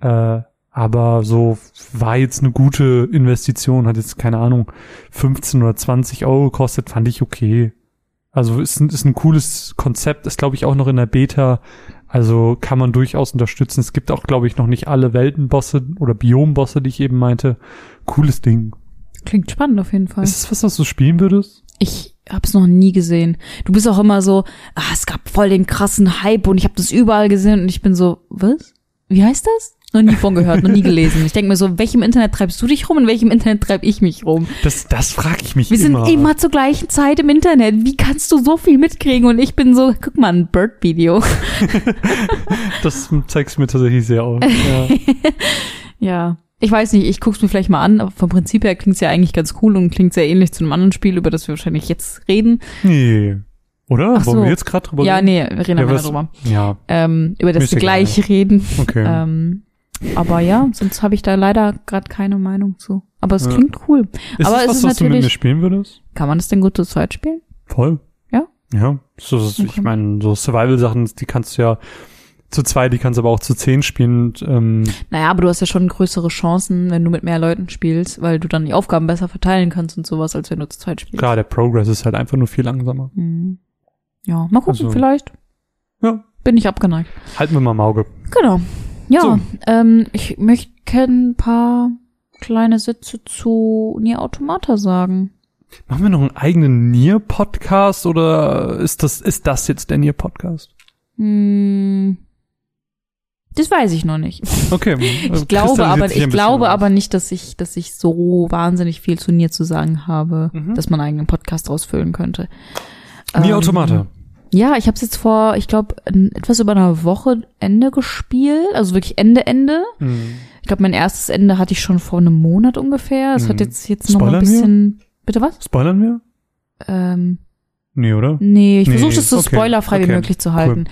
Äh, aber so war jetzt eine gute Investition, hat jetzt keine Ahnung 15 oder 20 Euro gekostet, fand ich okay. Also ist, ein- ist ein cooles Konzept, ist glaube ich auch noch in der Beta. Also kann man durchaus unterstützen. Es gibt auch glaube ich noch nicht alle Weltenbosse oder Biombosse, die ich eben meinte. Cooles Ding. Klingt spannend auf jeden Fall. Ist es was, was du spielen würdest? Ich hab's noch nie gesehen. Du bist auch immer so, ah, es gab voll den krassen Hype und ich habe das überall gesehen und ich bin so, was? Wie heißt das? Noch nie von gehört, noch nie gelesen. Ich denke mir so, in welchem Internet treibst du dich rum, in welchem Internet treib ich mich rum? Das, das frage ich mich Wir immer. sind immer zur gleichen Zeit im Internet. Wie kannst du so viel mitkriegen? Und ich bin so, guck mal, ein Bird-Video. Das zeigst du mir tatsächlich sehr auf. Ja. Ja. Ich weiß nicht, ich guck's mir vielleicht mal an, aber vom Prinzip her klingt's ja eigentlich ganz cool und klingt sehr ähnlich zu einem anderen Spiel, über das wir wahrscheinlich jetzt reden. nee. Oder? Ach Wollen so. wir jetzt gerade drüber ja, reden? nee, wir reden Ja, ja, was- drüber. Ja, Ähm, über das wir gleich reden. okay. Ähm, aber ja, sonst habe ich da leider gerade keine Meinung zu. Aber es Ja. klingt cool. ist aber das es was, ist was du mit mir natürlich- spielen würdest? Kann man das denn gut zu zweit spielen? Voll. Ja? Ja. So, so, Ich Okay. meine, so Survival-Sachen, die kannst du ja zu zwei, die kannst du aber auch zu zehn spielen. Und, ähm, Naja, aber du hast ja schon größere Chancen, wenn du mit mehr Leuten spielst, weil du dann die Aufgaben besser verteilen kannst und sowas, als wenn du zu zweit spielst. klar, der Progress ist halt einfach nur viel langsamer. Mhm. Ja, mal gucken, Also- vielleicht. Ja. Bin ich abgeneigt. Halten wir mal im Auge. Genau. Ja, So. ähm, ich möchte ein paar kleine Sätze zu Nier Automata sagen. Machen wir noch einen eigenen Nier-Podcast oder ist das, ist das jetzt der Nier-Podcast? Hm, das weiß ich noch nicht. Okay. Ich glaube aber, ich glaube aber nicht, dass ich, dass ich so wahnsinnig viel zu Nier zu sagen habe, Mhm. dass man einen eigenen Podcast ausfüllen könnte. Nier Ähm, Automata. Ja, ich habe es jetzt vor, ich glaube, etwas über einer Woche Ende gespielt, also wirklich Ende Ende. Mhm. Ich glaube, mein erstes Ende hatte ich schon vor einem Monat ungefähr. Es hat Mhm. jetzt jetzt noch mal ein Spoilern wir? bisschen. Bitte was? Spoilern wir? Ähm, Nee, oder? nee, ich Nee, versuche das so okay, spoilerfrei wie okay, möglich zu halten.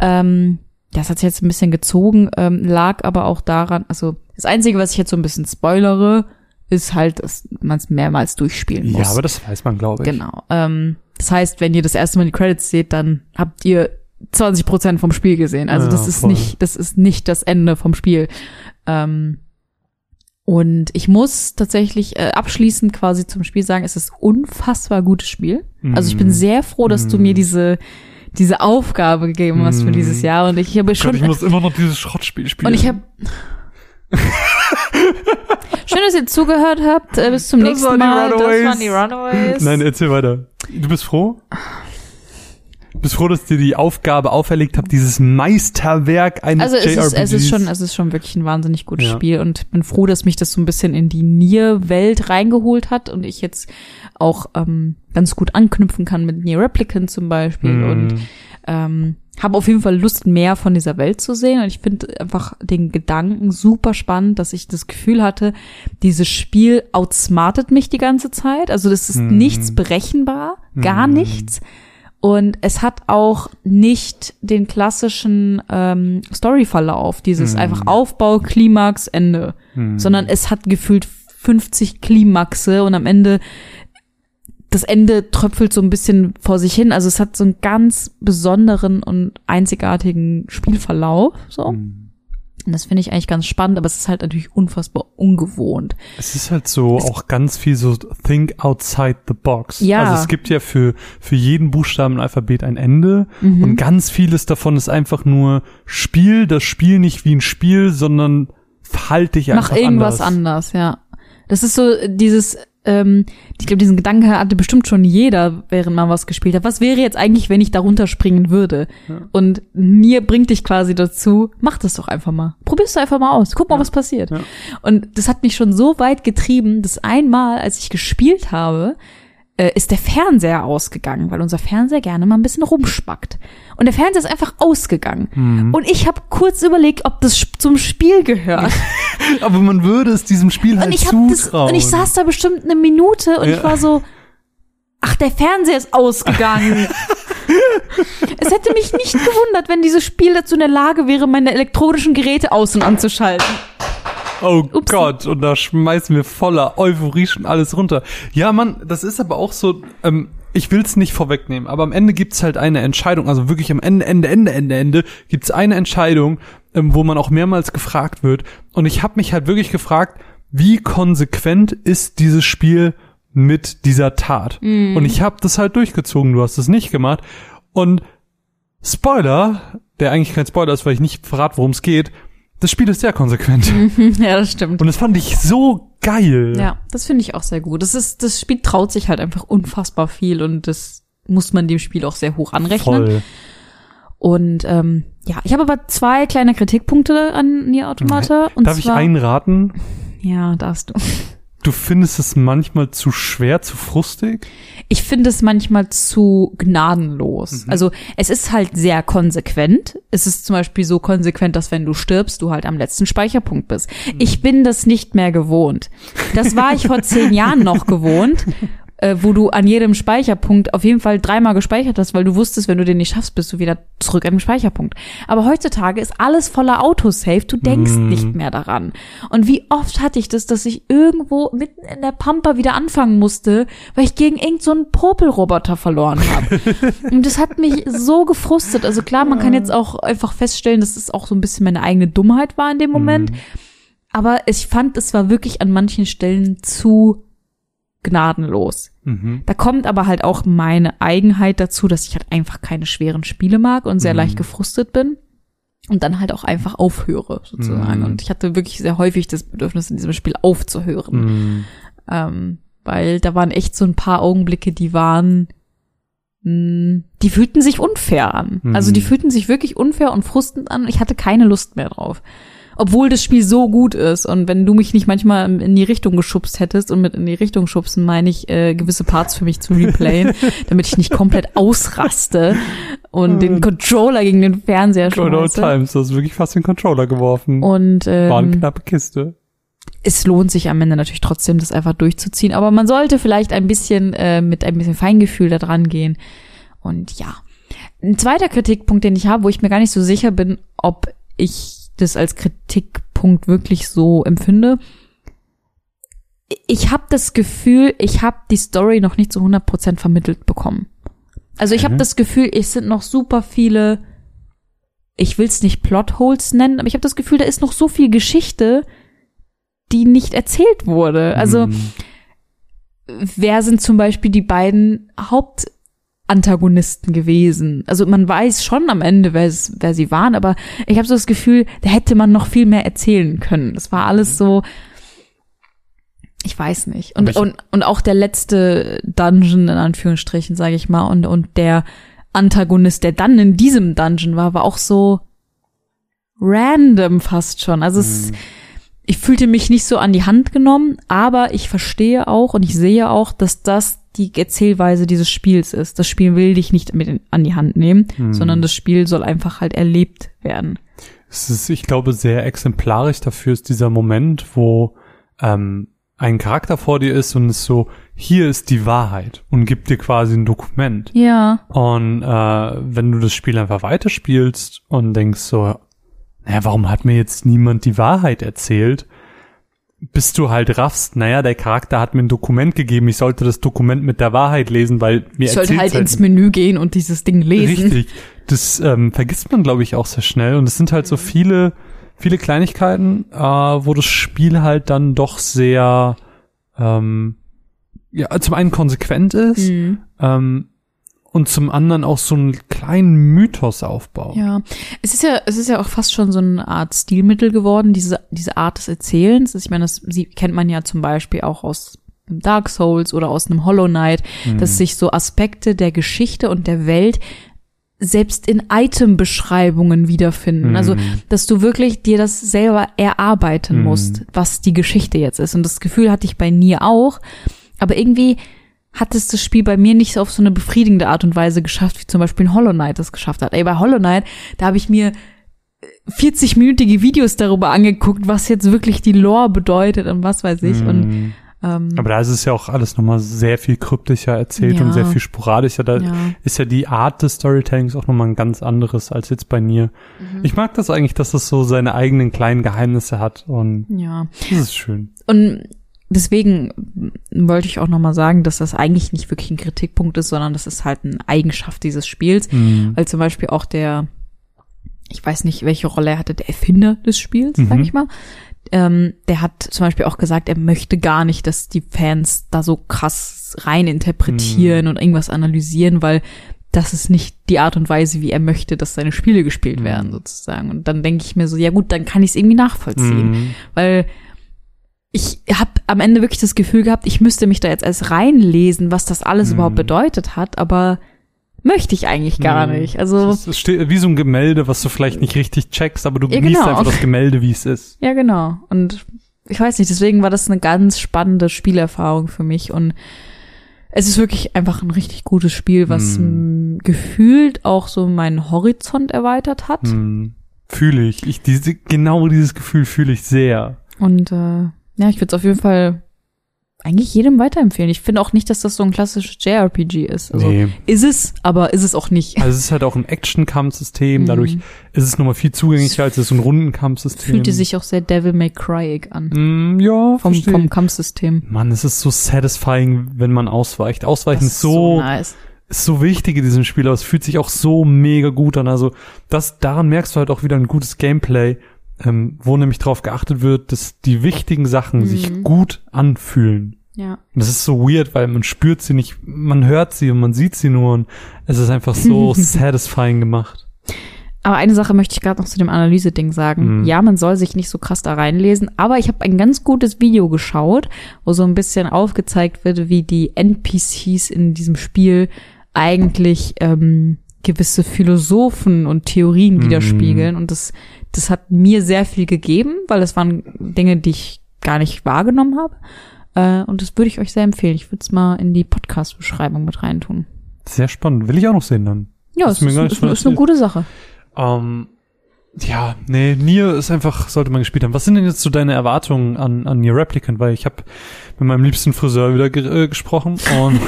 Ähm, das hat sich jetzt ein bisschen gezogen, ähm, lag aber auch daran, also das Einzige, was ich jetzt so ein bisschen spoilere, ist halt, dass man es mehrmals durchspielen muss. Ja, aber das weiß man, glaube ich. Genau. Ähm, das heißt, wenn ihr das erste Mal die Credits seht, dann habt ihr 20 Prozent vom Spiel gesehen. Also Ja, das ist voll. nicht, das ist nicht das Ende vom Spiel. Ähm, und ich muss tatsächlich äh, abschließend quasi zum Spiel sagen, es ist unfassbar gutes Spiel. Also ich bin Mhm. sehr froh, dass du Mhm. mir diese diese Aufgabe gegeben hast für Mhm. dieses Jahr und ich habe Gott, schon ich muss immer noch dieses Schrottspiel spielen. und ich habe Schön, dass ihr zugehört habt. Äh, bis zum Das nächsten Mal. Runaways. Das waren die Runaways. Nein, erzähl weiter. Du bist froh? Du bist froh, dass dir die Aufgabe auferlegt hat, dieses Meisterwerk eines Also es ist, JRPGs. es ist schon, es ist schon wirklich ein wahnsinnig gutes Ja. Spiel und bin froh, dass mich das so ein bisschen in die Nier-Welt reingeholt hat und ich jetzt auch ähm, ganz gut anknüpfen kann mit Nier Replicant zum Beispiel Mhm. und ähm, habe auf jeden Fall Lust, mehr von dieser Welt zu sehen und ich finde einfach den Gedanken super spannend, dass ich das Gefühl hatte, dieses Spiel outsmartet mich die ganze Zeit. Also das ist Mhm. nichts berechenbar, gar Mhm. nichts. Und es hat auch nicht den klassischen ähm, Storyverlauf, dieses Mhm. einfach Aufbau, Klimax, Ende, Mhm. sondern es hat gefühlt 50 Klimaxe und am Ende das Ende tröpfelt so ein bisschen vor sich hin. Also es hat so einen ganz besonderen und einzigartigen Spielverlauf. So. Mhm. Und das finde ich eigentlich ganz spannend, aber es ist halt natürlich unfassbar ungewohnt. Es ist halt so auch ganz viel so think outside the box. Ja. Also es gibt ja für, für jeden Buchstaben im Alphabet ein Ende Mhm. und ganz vieles davon ist einfach nur Spiel, das Spiel nicht wie ein Spiel, sondern verhalte dich einfach Mach irgendwas anders. anders, ja. Das ist so dieses, ähm, ich glaube, diesen Gedanken hatte bestimmt schon jeder, während man was gespielt hat. Was wäre jetzt eigentlich, wenn ich darunter springen würde? Ja. Und mir bringt dich quasi dazu, mach das doch einfach mal. Probier's doch einfach mal aus. Guck mal, Ja. was passiert. Ja. Und das hat mich schon so weit getrieben, dass einmal, als ich gespielt habe, äh, ist der Fernseher ausgegangen, weil unser Fernseher gerne mal ein bisschen rumspackt. Und der Fernseher ist einfach ausgegangen. Mhm. Und ich habe kurz überlegt, ob das zum Spiel gehört. Aber man würde es diesem Spiel halt Und ich, hab das, zutrauen. und ich saß da bestimmt eine Minute und Ja. ich war so, ach, der Fernseher ist ausgegangen. es hätte mich nicht gewundert, wenn dieses Spiel dazu in der Lage wäre, meine elektronischen Geräte aus- und anzuschalten. Oh Upsi. Gott, und da schmeißen wir voller Euphorie schon alles runter. Ja, Mann, das ist aber auch so, ähm, ich will's nicht vorwegnehmen, aber am Ende gibt's halt eine Entscheidung, also wirklich am Ende, Ende, Ende, Ende, Ende, gibt's eine Entscheidung, ähm, wo man auch mehrmals gefragt wird. Und ich habe mich halt wirklich gefragt, wie konsequent ist dieses Spiel mit dieser Tat. Mhm. Und ich habe das halt durchgezogen, du hast es nicht gemacht. Und Spoiler, der eigentlich kein Spoiler ist, weil ich nicht verrate, worum es geht, das Spiel ist sehr konsequent. ja, das stimmt. Und das fand ich so geil. Ja, das finde ich auch sehr gut. Das ist, das Spiel traut sich halt einfach unfassbar viel und das muss man dem Spiel auch sehr hoch anrechnen. Voll. Und ähm, ja, ich habe aber zwei kleine Kritikpunkte an Nier Automata. Und Darf ich zwar, einraten? Ja, darfst du. Du findest es manchmal zu schwer, zu frustig? Ich finde es manchmal zu gnadenlos. Also es ist halt sehr konsequent. Es ist zum Beispiel so konsequent, dass wenn du stirbst, du halt am letzten Speicherpunkt bist. Ich bin das nicht mehr gewohnt. Das war ich vor zehn Jahren noch gewohnt, äh, wo du an jedem Speicherpunkt auf jeden Fall dreimal gespeichert hast, weil du wusstest, wenn du den nicht schaffst, bist du wieder zurück am Speicherpunkt. Aber heutzutage ist alles voller Autosave. Du denkst nicht mehr daran. Und wie oft hatte ich das, dass ich irgendwo mitten in der Pampa wieder anfangen musste, weil ich gegen irgendeinen so einen Popelroboter verloren habe. Und das hat mich so gefrustet. Also klar, man kann jetzt auch einfach feststellen, dass es auch so ein bisschen meine eigene Dummheit war in dem Moment. Aber ich fand, es war wirklich an manchen Stellen zu gnadenlos. Mhm. Da kommt aber halt auch meine Eigenheit dazu, dass ich halt einfach keine schweren Spiele mag und sehr leicht gefrustet bin. Und dann halt auch einfach aufhöre, sozusagen. Mhm. Und ich hatte wirklich sehr häufig das Bedürfnis, in diesem Spiel aufzuhören. Mhm. Ähm, weil da waren echt so ein paar Augenblicke, die waren, mh, die fühlten sich unfair an. Also die Mhm. fühlten sich wirklich unfair und frustend an. Ich hatte keine Lust mehr drauf. Obwohl das Spiel so gut ist und wenn du mich nicht manchmal in die Richtung geschubst hättest und mit in die Richtung schubsen meine ich äh, gewisse Parts für mich zu replayen, damit ich nicht komplett ausraste und den Controller gegen den Fernseher Good old schmeiße. times, du hast wirklich fast den Controller geworfen. Und War eine ähm, knappe Kiste. es lohnt sich am Ende natürlich trotzdem, das einfach durchzuziehen. Aber man sollte vielleicht ein bisschen äh, mit ein bisschen Feingefühl da dran gehen. Und ja. Ein zweiter Kritikpunkt, den ich habe, wo ich mir gar nicht so sicher bin, ob ich das als Kritikpunkt wirklich so empfinde. Ich habe das Gefühl, ich habe die Story noch nicht zu 100% vermittelt bekommen. Also ich habe Mhm. das Gefühl, es sind noch super viele, ich will es nicht Plotholes nennen, aber ich habe das Gefühl, da ist noch so viel Geschichte, die nicht erzählt wurde. Also Mhm. wer sind zum Beispiel die beiden Hauptantagonisten gewesen? Also man weiß schon am Ende, wer, es, wer sie waren, aber ich habe so das Gefühl, da hätte man noch viel mehr erzählen können. Das war alles so, ich weiß nicht. Und, und, und auch der letzte Dungeon, in Anführungsstrichen, sage ich mal, und, und der Antagonist, der dann in diesem Dungeon war, war auch so random fast schon. Also es, ich fühlte mich nicht so an die Hand genommen, aber ich verstehe auch und ich sehe auch, dass das die Erzählweise dieses Spiels ist. Das Spiel will dich nicht mit in, an die Hand nehmen, sondern das Spiel soll einfach halt erlebt werden. Es ist, ich glaube, sehr exemplarisch dafür ist dieser Moment, wo ähm, ein Charakter vor dir ist und es so, hier ist die Wahrheit und gibt dir quasi ein Dokument. Ja, Und äh, wenn du das Spiel einfach weiterspielst und denkst so, naja, warum hat mir jetzt niemand die Wahrheit erzählt? Bis du halt raffst, naja, der Charakter hat mir ein Dokument gegeben, ich sollte das Dokument mit der Wahrheit lesen, weil mir ich sollte erzählt's halt ins Menü gehen und dieses Ding lesen. Richtig. Das ähm, vergisst man, glaube ich, auch sehr schnell. Und es sind halt so viele, viele Kleinigkeiten, äh, wo das Spiel halt dann doch sehr, ähm, ja, zum einen konsequent ist Mhm. ähm, und zum anderen auch so einen kleinen Mythos aufbaut. Ja, es ist ja, es ist ja auch fast schon so eine Art Stilmittel geworden, diese, diese Art des Erzählens. Ich meine, das kennt man ja zum Beispiel auch aus Dark Souls oder aus einem Hollow Knight, dass sich so Aspekte der Geschichte und der Welt selbst in Item-Beschreibungen wiederfinden. Mhm. Also, dass du wirklich dir das selber erarbeiten Mhm. musst, was die Geschichte jetzt ist. Und das Gefühl hatte ich bei Nier auch. Aber irgendwie hat es das Spiel bei mir nicht auf so eine befriedigende Art und Weise geschafft, wie zum Beispiel ein Hollow Knight das geschafft hat. Ey, bei Hollow Knight, da habe ich mir 40-minütige Videos darüber angeguckt, was jetzt wirklich die Lore bedeutet und was weiß ich. Und Mhm. ähm, Aber da ist es ja auch alles nochmal sehr viel kryptischer erzählt Ja. und sehr viel sporadischer. Da ja. ist ja die Art des Storytellings auch nochmal ein ganz anderes als jetzt bei mir. Mhm. Ich mag das eigentlich, dass es so seine eigenen kleinen Geheimnisse hat und ja. das ist schön. Und deswegen wollte ich auch nochmal sagen, dass das eigentlich nicht wirklich ein Kritikpunkt ist, sondern das ist halt eine Eigenschaft dieses Spiels. Mhm. Weil zum Beispiel auch der, ich weiß nicht, welche Rolle er hatte, der Erfinder des Spiels, sag Mhm. ich mal, ähm, der hat zum Beispiel auch gesagt, er möchte gar nicht, dass die Fans da so krass rein interpretieren und irgendwas analysieren, weil das ist nicht die Art und Weise, wie er möchte, dass seine Spiele gespielt werden, sozusagen. Und dann denke ich mir so, ja gut, dann kann ich es irgendwie nachvollziehen. Mhm. Weil ich habe am Ende wirklich das Gefühl gehabt, ich müsste mich da jetzt als reinlesen, was das alles Mhm. überhaupt bedeutet hat, aber möchte ich eigentlich gar Mhm. nicht. Also Es es steht wie so ein Gemälde, was du vielleicht nicht richtig checkst, aber du Ja, genießt genau. einfach das Gemälde, wie es ist. Ja, genau. Und ich weiß nicht, deswegen war das eine ganz spannende Spielerfahrung für mich und es ist wirklich einfach ein richtig gutes Spiel, was Hm. m, gefühlt auch so meinen Horizont erweitert hat. Hm. Fühle ich. ich diese, genau dieses Gefühl fühle ich sehr. Und äh, ja, ich würde es auf jeden Fall eigentlich jedem weiterempfehlen. Ich finde auch nicht, dass das so ein klassisches JRPG ist. Also nee. ist es, aber ist es auch nicht. Also es ist halt auch ein Action-Kampfsystem, Mhm. dadurch ist es nochmal viel zugänglicher als so ein Rundenkampfsystem. Fühlte sich auch sehr Devil May Cry an. Mm, ja, Vom, verstehe. vom Kampfsystem. Mann, es ist so satisfying, wenn man ausweicht. Ausweichen ist so, nice. ist so wichtig in diesem Spiel, aber es fühlt sich auch so mega gut an. Also das, daran merkst du halt auch wieder ein gutes Gameplay, ähm, wo nämlich darauf geachtet wird, dass die wichtigen Sachen sich Mhm. gut anfühlen. Ja. Und das ist so weird, weil man spürt sie nicht, man hört sie und man sieht sie nur und es ist einfach so satisfying gemacht. Aber eine Sache möchte ich gerade noch zu dem Analyse-Ding sagen. Mhm. Ja, man soll sich nicht so krass da reinlesen, aber ich habe ein ganz gutes Video geschaut, wo so ein bisschen aufgezeigt wird, wie die NPCs in diesem Spiel eigentlich ähm, gewisse Philosophen und Theorien Mhm. widerspiegeln. Und das, das hat mir sehr viel gegeben, weil das waren Dinge, die ich gar nicht wahrgenommen habe. Äh, und das würde ich euch sehr empfehlen. Ich würde es mal in die Podcast-Beschreibung mit reintun. Sehr spannend. Will ich auch noch sehen dann. Ja, mir ist, ist, von ist eine gute Sache. Ähm, ja, nee, Nier ist einfach, sollte man gespielt haben. Was sind denn jetzt so deine Erwartungen an, an Nier Replicant? Weil ich habe mit meinem liebsten Friseur wieder ge äh, gesprochen und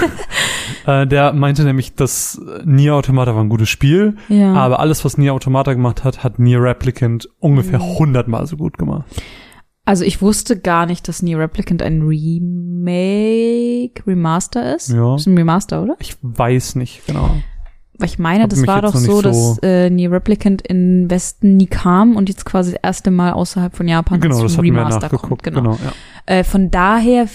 äh, der meinte nämlich, dass Nier Automata war ein gutes Spiel, Ja. aber alles, was Nier Automata gemacht hat, hat Nier Replicant ungefähr Mhm. hundertmal so gut gemacht. Also ich wusste gar nicht, dass Nier Replicant ein Remake, Remaster ist. Ja. Ist ein Remaster, oder? Ich weiß nicht genau. Weil ich meine, Hab das war doch so, so- dass äh, Nier Replicant in Westen nie kam und jetzt quasi das erste Mal außerhalb von Japan Genau, zum das Remaster nachgeguckt. kommt. Genau. Genau, ja. Äh, von daher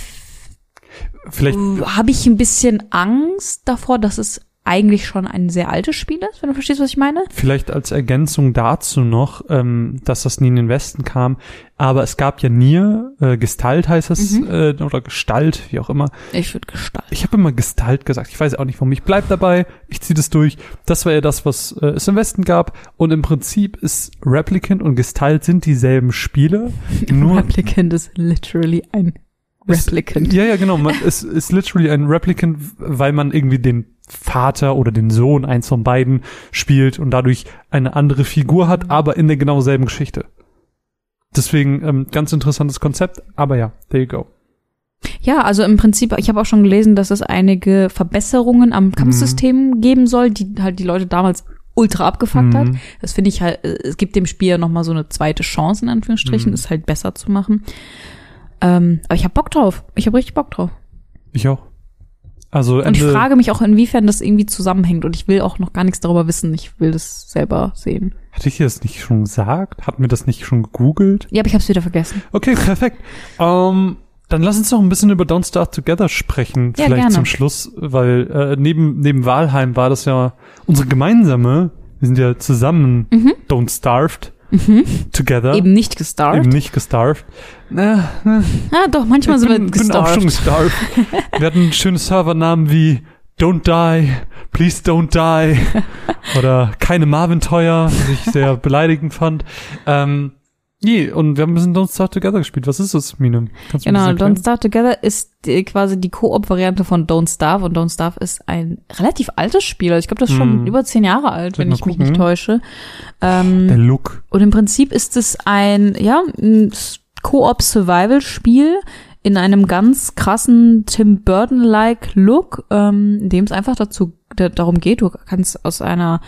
Vielleicht, habe ich ein bisschen Angst davor, dass es eigentlich schon ein sehr altes Spiel ist, wenn du verstehst, was ich meine. Vielleicht als Ergänzung dazu noch, ähm, dass das nie in den Westen kam, aber es gab ja Nier, äh, Gestalt heißt es, Mhm. äh, oder Gestalt, wie auch immer. Ich würde gestalten. Ich habe immer Gestalt gesagt, ich weiß auch nicht warum. Ich bleib dabei, ich ziehe das durch. Das war ja das, was äh, es im Westen gab. Und im Prinzip ist Replicant und Gestalt sind dieselben Spiele, nur Replicant ist literally ein Replicant. Ja, ja, genau. Man, es ist literally ein Replicant, weil man irgendwie den Vater oder den Sohn, eins von beiden, spielt und dadurch eine andere Figur hat, aber in der genau selben Geschichte. Deswegen ähm, ganz interessantes Konzept, aber ja, there you go. Ja, also im Prinzip, ich habe auch schon gelesen, dass es einige Verbesserungen am Kampfsystem geben soll, die halt die Leute damals ultra abgefuckt hat. Mhm. Das finde ich halt, äh, es gibt dem Spiel ja nochmal so eine zweite Chance, in Anführungsstrichen, Mhm. es halt besser zu machen. Ähm, aber ich habe Bock drauf. Ich habe richtig Bock drauf. Ich auch. Also Und ich Ende, frage mich auch, inwiefern das irgendwie zusammenhängt. Und ich will auch noch gar nichts darüber wissen. Ich will das selber sehen. hatte ich dir das nicht schon gesagt? Hatten wir das nicht schon gegoogelt? Ja, aber ich habe es wieder vergessen. Okay, perfekt. Ähm, dann lass uns noch ein bisschen über Don't Start Together sprechen, Ja, vielleicht gerne. zum Schluss, weil äh, neben neben Walheim war das ja unsere gemeinsame. Wir sind ja zusammen Mhm. Don't Starved Mhm. Together. Eben nicht gestarved. Eben nicht gestarved. Na, na, Ah, doch, manchmal sind wir bin, bin auch schon gestarved. gestarved. wir hatten schöne Servernamen wie Don't Die, Please Don't Die oder keine Marvin-Teuer, was ich sehr beleidigend fand. Ähm, nee, und wir haben ein bisschen Don't Start Together gespielt. Was ist das, Mine? Kannst du Genau? Don't Starve Together ist die, quasi die Koop-Variante von Don't Starve und Don't Starve ist ein relativ altes Spiel. Also ich glaube, das ist schon Hm. über zehn Jahre alt, Soll wenn ich mal mich nicht gucken? täusche. Ähm, Der Look. und im Prinzip ist es ein, ja, ein Koop-Survival-Spiel in einem ganz krassen Tim Burton-like Look, ähm, in dem es einfach dazu da, darum geht, du kannst aus einer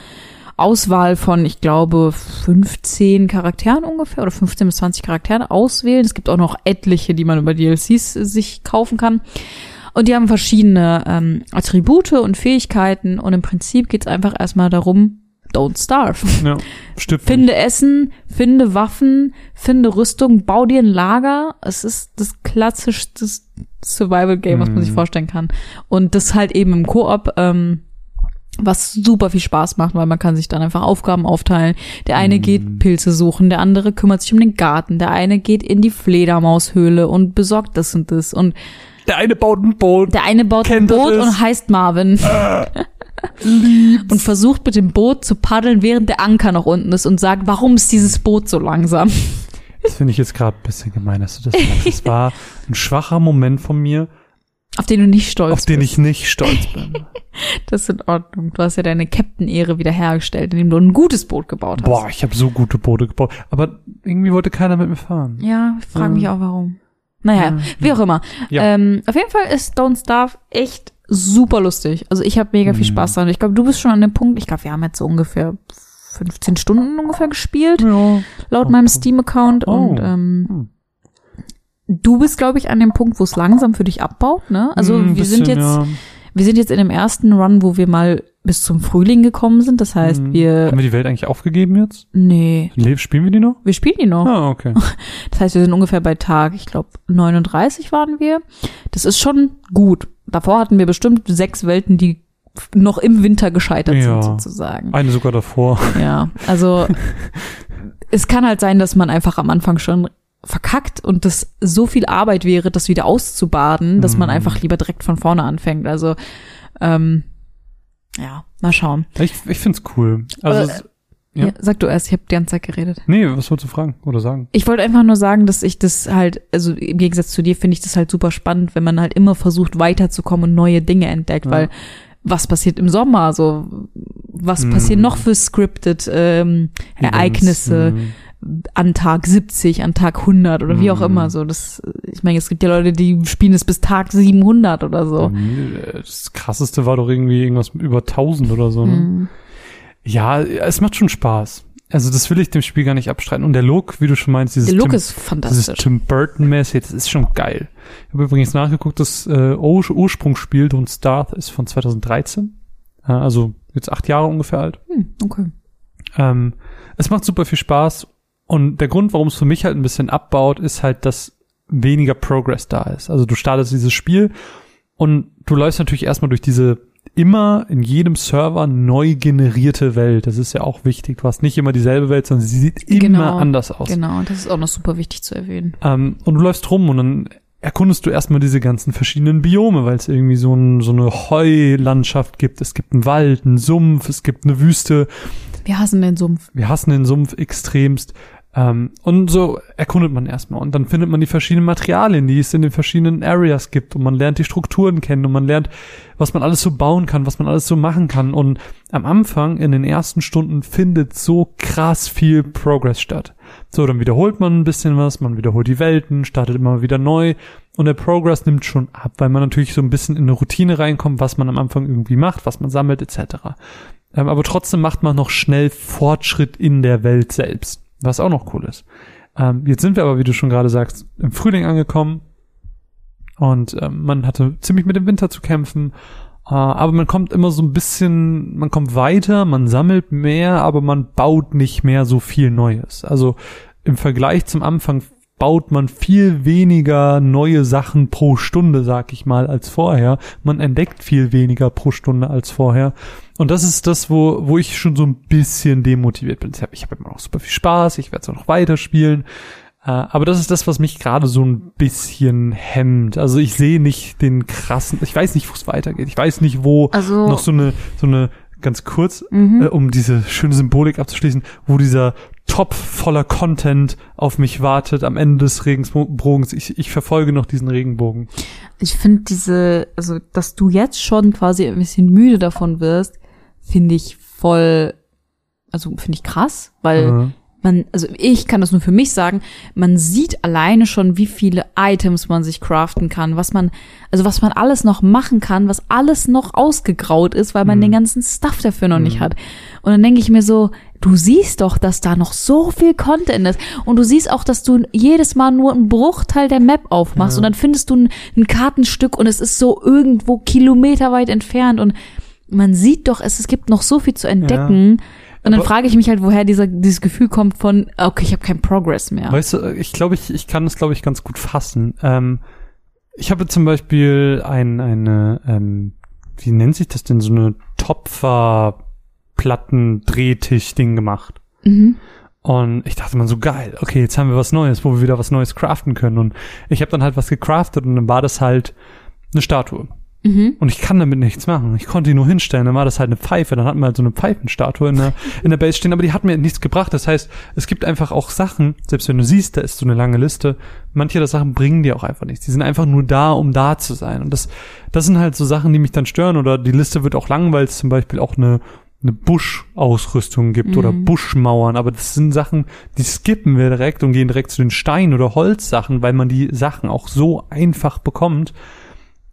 Auswahl von, ich glaube, 15 Charakteren ungefähr oder 15 bis 20 Charakteren auswählen. Es gibt auch noch etliche, die man über DLCs sich kaufen kann. Und die haben verschiedene ähm, Attribute und Fähigkeiten und im Prinzip geht es einfach erstmal darum, don't starve. Ja, stimmt. Finde Essen, finde Waffen, finde Rüstung, bau dir ein Lager. Es ist das klassischste Survival-Game, was man sich Mhm. vorstellen kann. Und das halt eben im Koop, ähm, was super viel Spaß macht, weil man kann sich dann einfach Aufgaben aufteilen. Der eine Mhm. geht Pilze suchen, der andere kümmert sich um den Garten, der eine geht in die Fledermaushöhle und besorgt das und das und Der eine baut ein Boot. der eine baut ein Boot und heißt Marvin. und versucht mit dem Boot zu paddeln, während der Anker noch unten ist und sagt, warum ist dieses Boot so langsam? Das finde ich jetzt gerade ein bisschen gemein, dass du das sagst. Das war ein schwacher Moment von mir, Auf den du nicht stolz auf den bist. ich nicht stolz bin. Das ist in Ordnung. Du hast ja deine Captain-Ehre wiederhergestellt, indem du ein gutes Boot gebaut hast. Boah, ich habe so gute Boote gebaut. Aber irgendwie wollte keiner mit mir fahren. Ja, ich frage mich Ja. auch warum. Naja, Ja. wie auch immer. Ja. Ähm, auf jeden Fall ist Don't Starve echt super lustig. Also ich habe mega viel Mhm. Spaß dran. Ich glaube, du bist schon an dem Punkt, ich glaube, wir haben jetzt so ungefähr 15 Stunden ungefähr gespielt, Ja. laut Oh, meinem. Steam-Account. Oh. Und ähm, Hm. Du bist, glaube ich, an dem Punkt, wo es langsam für dich abbaut. Ne? Also Hm, wir sind bisschen, jetzt, ja. wir sind jetzt in dem ersten Run, wo wir mal bis zum Frühling gekommen sind. Das heißt, Hm. wir, Haben wir die Welt eigentlich aufgegeben jetzt? nee, Le- Spielen wir die noch? wir spielen die noch. Ah, okay. Das heißt, wir sind ungefähr bei Tag, ich glaube, 39 waren wir. Das ist schon gut. Davor hatten wir bestimmt sechs Welten, die noch im Winter gescheitert Ja. sind, sozusagen. Eine sogar davor. Ja, also es kann halt sein, dass man einfach am Anfang schon verkackt und das so viel Arbeit wäre, das wieder auszubaden, dass man Mhm. einfach lieber direkt von vorne anfängt. Also ähm, ja, mal schauen. Ich, ich find's cool. Also, es- Ja. Ja. sag du erst, ich habe die ganze Zeit geredet. nee, was wolltest du fragen oder sagen? Ich wollte einfach nur sagen, dass ich das halt, also im Gegensatz zu dir finde ich das halt super spannend, wenn man halt immer versucht weiterzukommen und neue Dinge entdeckt, Ja. weil was passiert im Sommer? Also was Mhm. passiert noch für scripted ähm, Ereignisse Mhm. An Tag 70, an Tag 100 oder wie auch Mhm. immer so. Das, ich meine, es gibt ja Leute, die spielen es bis Tag 700 oder so. Mhm. Das krasseste war doch irgendwie irgendwas über 1000 oder so. Ne? Mhm. Ja, es macht schon Spaß. Also das will ich dem Spiel gar nicht abstreiten. Und der Look, wie du schon meinst, dieses Der Look Tim, ist dieses fantastisch. Tim Burton-mäßig, das ist schon geil. Ich habe übrigens nachgeguckt, das äh, Ur Ursprungsspiel Don't Starve ist von 2013. Äh, also jetzt acht Jahre ungefähr alt. Hm, okay. Ähm, es macht super viel Spaß. Und der Grund, warum es für mich halt ein bisschen abbaut, ist halt, dass weniger Progress da ist. Also du startest dieses Spiel und du läufst natürlich erstmal durch diese immer in jedem Server neu generierte Welt. Das ist ja auch wichtig. Du hast nicht immer dieselbe Welt, sondern sie sieht immer Genau, anders aus. Genau, das ist auch noch super wichtig zu erwähnen. Ähm, und du läufst rum und dann erkundest du erstmal diese ganzen verschiedenen Biome, weil es irgendwie so, ein, so eine Heulandschaft gibt. Es gibt einen Wald, einen Sumpf, es gibt eine Wüste. Wir hassen den Sumpf. Wir hassen den Sumpf extremst. Ähm, und so erkundet man erstmal. Und dann findet man die verschiedenen Materialien, die es in den verschiedenen Areas gibt. Und man lernt die Strukturen kennen und man lernt, was man alles so bauen kann, was man alles so machen kann. Und am Anfang, in den ersten Stunden, findet so krass viel Progress statt. So, dann wiederholt man ein bisschen was, man wiederholt die Welten, startet immer wieder neu. Und der Progress nimmt schon ab, weil man natürlich so ein bisschen in eine Routine reinkommt, was man am Anfang irgendwie macht, was man sammelt, etc. Ähm, aber trotzdem macht man noch schnell Fortschritt in der Welt selbst, was auch noch cool ist. Ähm, jetzt sind wir aber, wie du schon gerade sagst, im Frühling angekommen und ähm, man hatte ziemlich mit dem Winter zu kämpfen. Äh, aber man kommt immer so ein bisschen, man kommt weiter, man sammelt mehr, aber man baut nicht mehr so viel Neues. Also im Vergleich zum Anfang baut man viel weniger neue Sachen pro Stunde, sag ich mal, als vorher. Man entdeckt viel weniger pro Stunde als vorher. Und das ist das, wo, wo ich schon so ein bisschen demotiviert bin. Ich habe immer noch super viel Spaß, ich werde es auch noch weiterspielen. Äh, aber das ist das, was mich gerade so ein bisschen hemmt. Also ich sehe nicht den krassen, ich weiß nicht, wo es weitergeht. Ich weiß nicht, wo Also noch so eine, so eine, ganz kurz, Mhm. äh, um diese schöne Symbolik abzuschließen, wo dieser Topf voller Content auf mich wartet am Ende des Regenbogens. Ich, ich verfolge noch diesen Regenbogen. Ich finde diese, also dass du jetzt schon quasi ein bisschen müde davon wirst, finde ich voll, also finde ich krass, weil Äh, man, also ich kann das nur für mich sagen, man sieht alleine schon, wie viele Items man sich craften kann, was man, also was man alles noch machen kann, was alles noch ausgegraut ist, weil man Mhm. den ganzen Stuff dafür noch nicht Mhm. hat. Und dann denke ich mir so, du siehst doch, dass da noch so viel Content ist. Und du siehst auch, dass du jedes Mal nur einen Bruchteil der Map aufmachst Ja. und dann findest du ein, ein Kartenstück und es ist so irgendwo kilometerweit entfernt und man sieht doch, es, es gibt noch so viel zu entdecken. Und dann frage ich mich halt, woher dieser, dieses Gefühl kommt von, okay, ich habe keinen Progress mehr. Weißt du, ich glaube, ich, ich kann das, glaube ich, ganz gut fassen. Ähm, ich habe zum Beispiel ein, eine, ähm, wie nennt sich das denn, so eine Topfer-Platten-Drehtisch-Ding gemacht. Mhm. Und ich dachte man so, geil, okay, jetzt haben wir was Neues, wo wir wieder was Neues craften können. Und ich habe dann halt was gecraftet und dann war das halt eine Statue. Mhm. Und ich kann damit nichts machen. Ich konnte die nur hinstellen, dann war das halt eine Pfeife. Dann hatten wir halt so eine Pfeifenstatue in der, in der Base stehen, aber die hat mir nichts gebracht. Das heißt, es gibt einfach auch Sachen, selbst wenn du siehst, da ist so eine lange Liste, manche der Sachen bringen dir auch einfach nichts. Die sind einfach nur da, um da zu sein. Und das, das sind halt so Sachen, die mich dann stören. Oder die Liste wird auch lang, weil es zum Beispiel auch eine, eine Busch-Ausrüstung gibt oder Mhm. Buschmauern. Aber das sind Sachen, die skippen wir direkt und gehen direkt zu den Stein- oder Holzsachen, weil man die Sachen auch so einfach bekommt.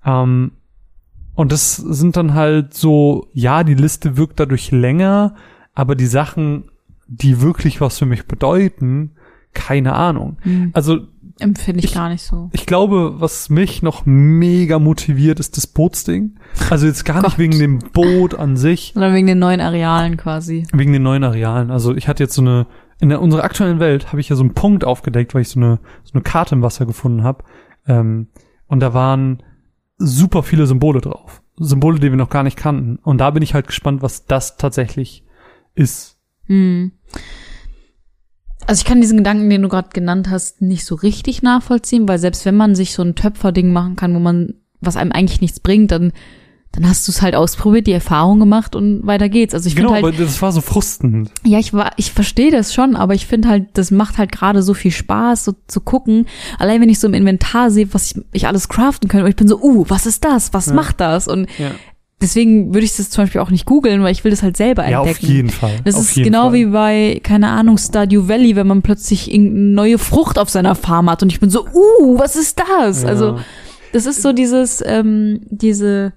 Ähm, und das sind dann halt so, ja, die Liste wirkt dadurch länger, aber die Sachen, die wirklich was für mich bedeuten, keine Ahnung. Mhm. Also Empfinde ich, Ich- gar nicht so. ich glaube, was mich noch mega motiviert, ist das Bootsding. Also jetzt gar nicht wegen dem Boot an sich, Sondern wegen den neuen Arealen quasi. wegen den neuen Arealen. Also ich hatte jetzt so eine, in der, unserer aktuellen Welt habe ich ja so einen Punkt aufgedeckt, weil ich so eine, so eine Karte im Wasser gefunden habe. Ähm, und da waren super viele Symbole drauf. Symbole, die wir noch gar nicht kannten. Und da bin ich halt gespannt, was das tatsächlich ist. Hm. Also ich kann diesen Gedanken, den du gerade genannt hast, nicht so richtig nachvollziehen, weil selbst wenn man sich so ein Töpferding machen kann, wo man, was einem eigentlich nichts bringt, dann, dann hast du es halt ausprobiert, die Erfahrung gemacht und weiter geht's. Also ich genau, finde halt, aber das war so frustend. ja, ich war, ich verstehe das schon, aber ich finde halt, das macht halt gerade so viel Spaß, so zu gucken. Allein wenn ich so im Inventar sehe, was ich, ich alles craften könnte, und ich bin so, uh, was ist das? Was Ja. macht das? Und Ja, deswegen würde ich das zum Beispiel auch nicht googeln, weil ich will das halt selber ja entdecken. auf jeden Fall. Das auf ist genau Fall. wie bei, keine Ahnung, Stardew Valley, wenn man plötzlich irgendeine neue Frucht auf seiner Farm hat und ich bin so, uh, was ist das? Ja. Also, das ist so dieses, ähm, diese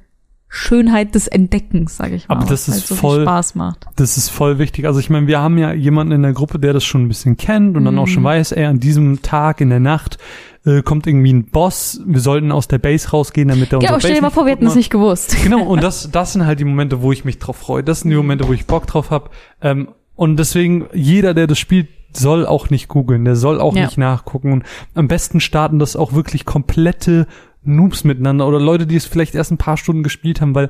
Schönheit des Entdeckens, sage ich mal. Aber das ist so voll- Spaß macht. Das ist voll wichtig. Also ich meine, wir haben ja jemanden in der Gruppe, der das schon ein bisschen kennt und dann auch Mhm. schon weiß, ey, an diesem Tag in der Nacht äh, kommt irgendwie ein Boss. Wir sollten aus der Base rausgehen, damit der Ja, unser aber stell Base dir mal vor, wir hätten das kaputt nicht gewusst. Genau, und das, das sind halt die Momente, wo ich mich drauf freue. Das sind die Momente, wo ich Bock drauf habe. Ähm, und deswegen, jeder, der das spielt, soll auch nicht googeln, der soll auch Ja. nicht nachgucken. Und am besten starten das auch wirklich komplette Noobs miteinander oder Leute, die es vielleicht erst ein paar Stunden gespielt haben, weil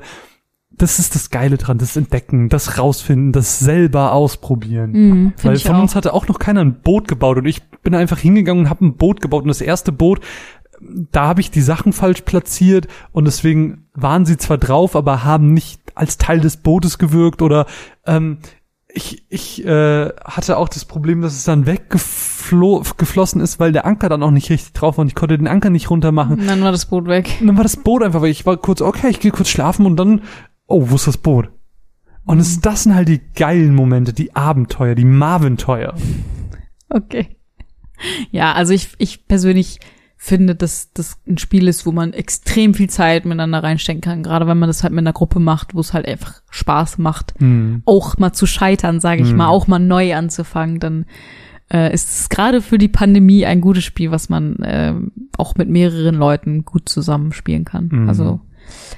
das ist das Geile dran, das Entdecken, das Rausfinden, das selber ausprobieren. Mhm, Weil von auch. uns hatte auch noch keiner ein Boot gebaut und ich bin einfach hingegangen und habe ein Boot gebaut und das erste Boot, da habe ich die Sachen falsch platziert und deswegen waren sie zwar drauf, aber haben nicht als Teil des Bootes gewirkt oder ähm, ich, ich äh, hatte auch das Problem, dass es dann weggeflossen ist, weil der Anker dann auch nicht richtig drauf war und ich konnte den Anker nicht runter machen. Und dann war das Boot weg. Und dann war das Boot einfach, weil ich war kurz, okay, ich gehe kurz schlafen und dann, oh, wo ist das Boot? Und es, das sind halt die geilen Momente, die Abenteuer, die Marventeuer. Okay. Ja, also ich, ich persönlich finde, dass das ein Spiel ist, wo man extrem viel Zeit miteinander reinstecken kann, gerade wenn man das halt mit einer Gruppe macht, wo es halt einfach Spaß macht, Hm. auch mal zu scheitern, sage ich Mhm. mal, auch mal neu anzufangen, dann äh, ist es gerade für die Pandemie ein gutes Spiel, was man äh, auch mit mehreren Leuten gut zusammenspielen kann. Mhm. Also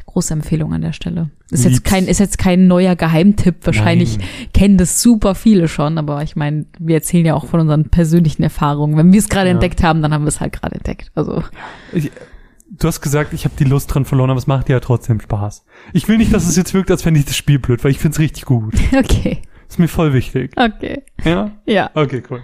große Empfehlung an der Stelle. Ist jetzt Lieb's. kein ist jetzt kein neuer Geheimtipp. Wahrscheinlich Nein. kennen das super viele schon, aber ich meine, wir erzählen ja auch von unseren persönlichen Erfahrungen. Wenn wir es gerade Ja. entdeckt haben, dann haben wir es halt gerade entdeckt. Also Ich, du hast gesagt, ich habe die Lust dran verloren, aber es macht dir ja trotzdem Spaß. Ich will nicht, dass es jetzt wirkt, als fände ich das Spiel blöd, weil ich find's richtig gut. okay, Ist mir voll wichtig. okay, Ja? ja. Okay, cool.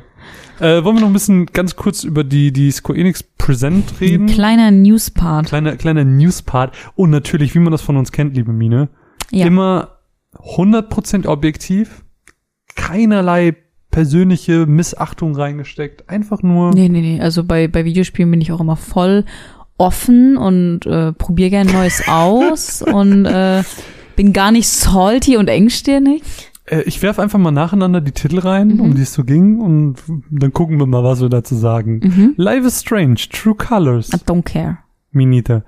Äh, wollen wir noch ein bisschen ganz kurz über die, die Square Enix Present Ein reden? kleiner News-Part. Kleiner, kleiner News-Part. Und natürlich, wie man das von uns kennt, liebe Mine, Ja. immer 100% objektiv, keinerlei persönliche Missachtung reingesteckt, einfach nur Nee, nee, nee. Also bei, bei Videospielen bin ich auch immer voll offen und äh, probiere gern Neues aus und äh, bin gar nicht salty und engstirnig. Äh, ich werf einfach mal nacheinander die Titel rein, Mhm. um die es so ging, und dann gucken wir mal, was wir dazu sagen. Mhm. Life is Strange, True Colors, I don't care. Minita.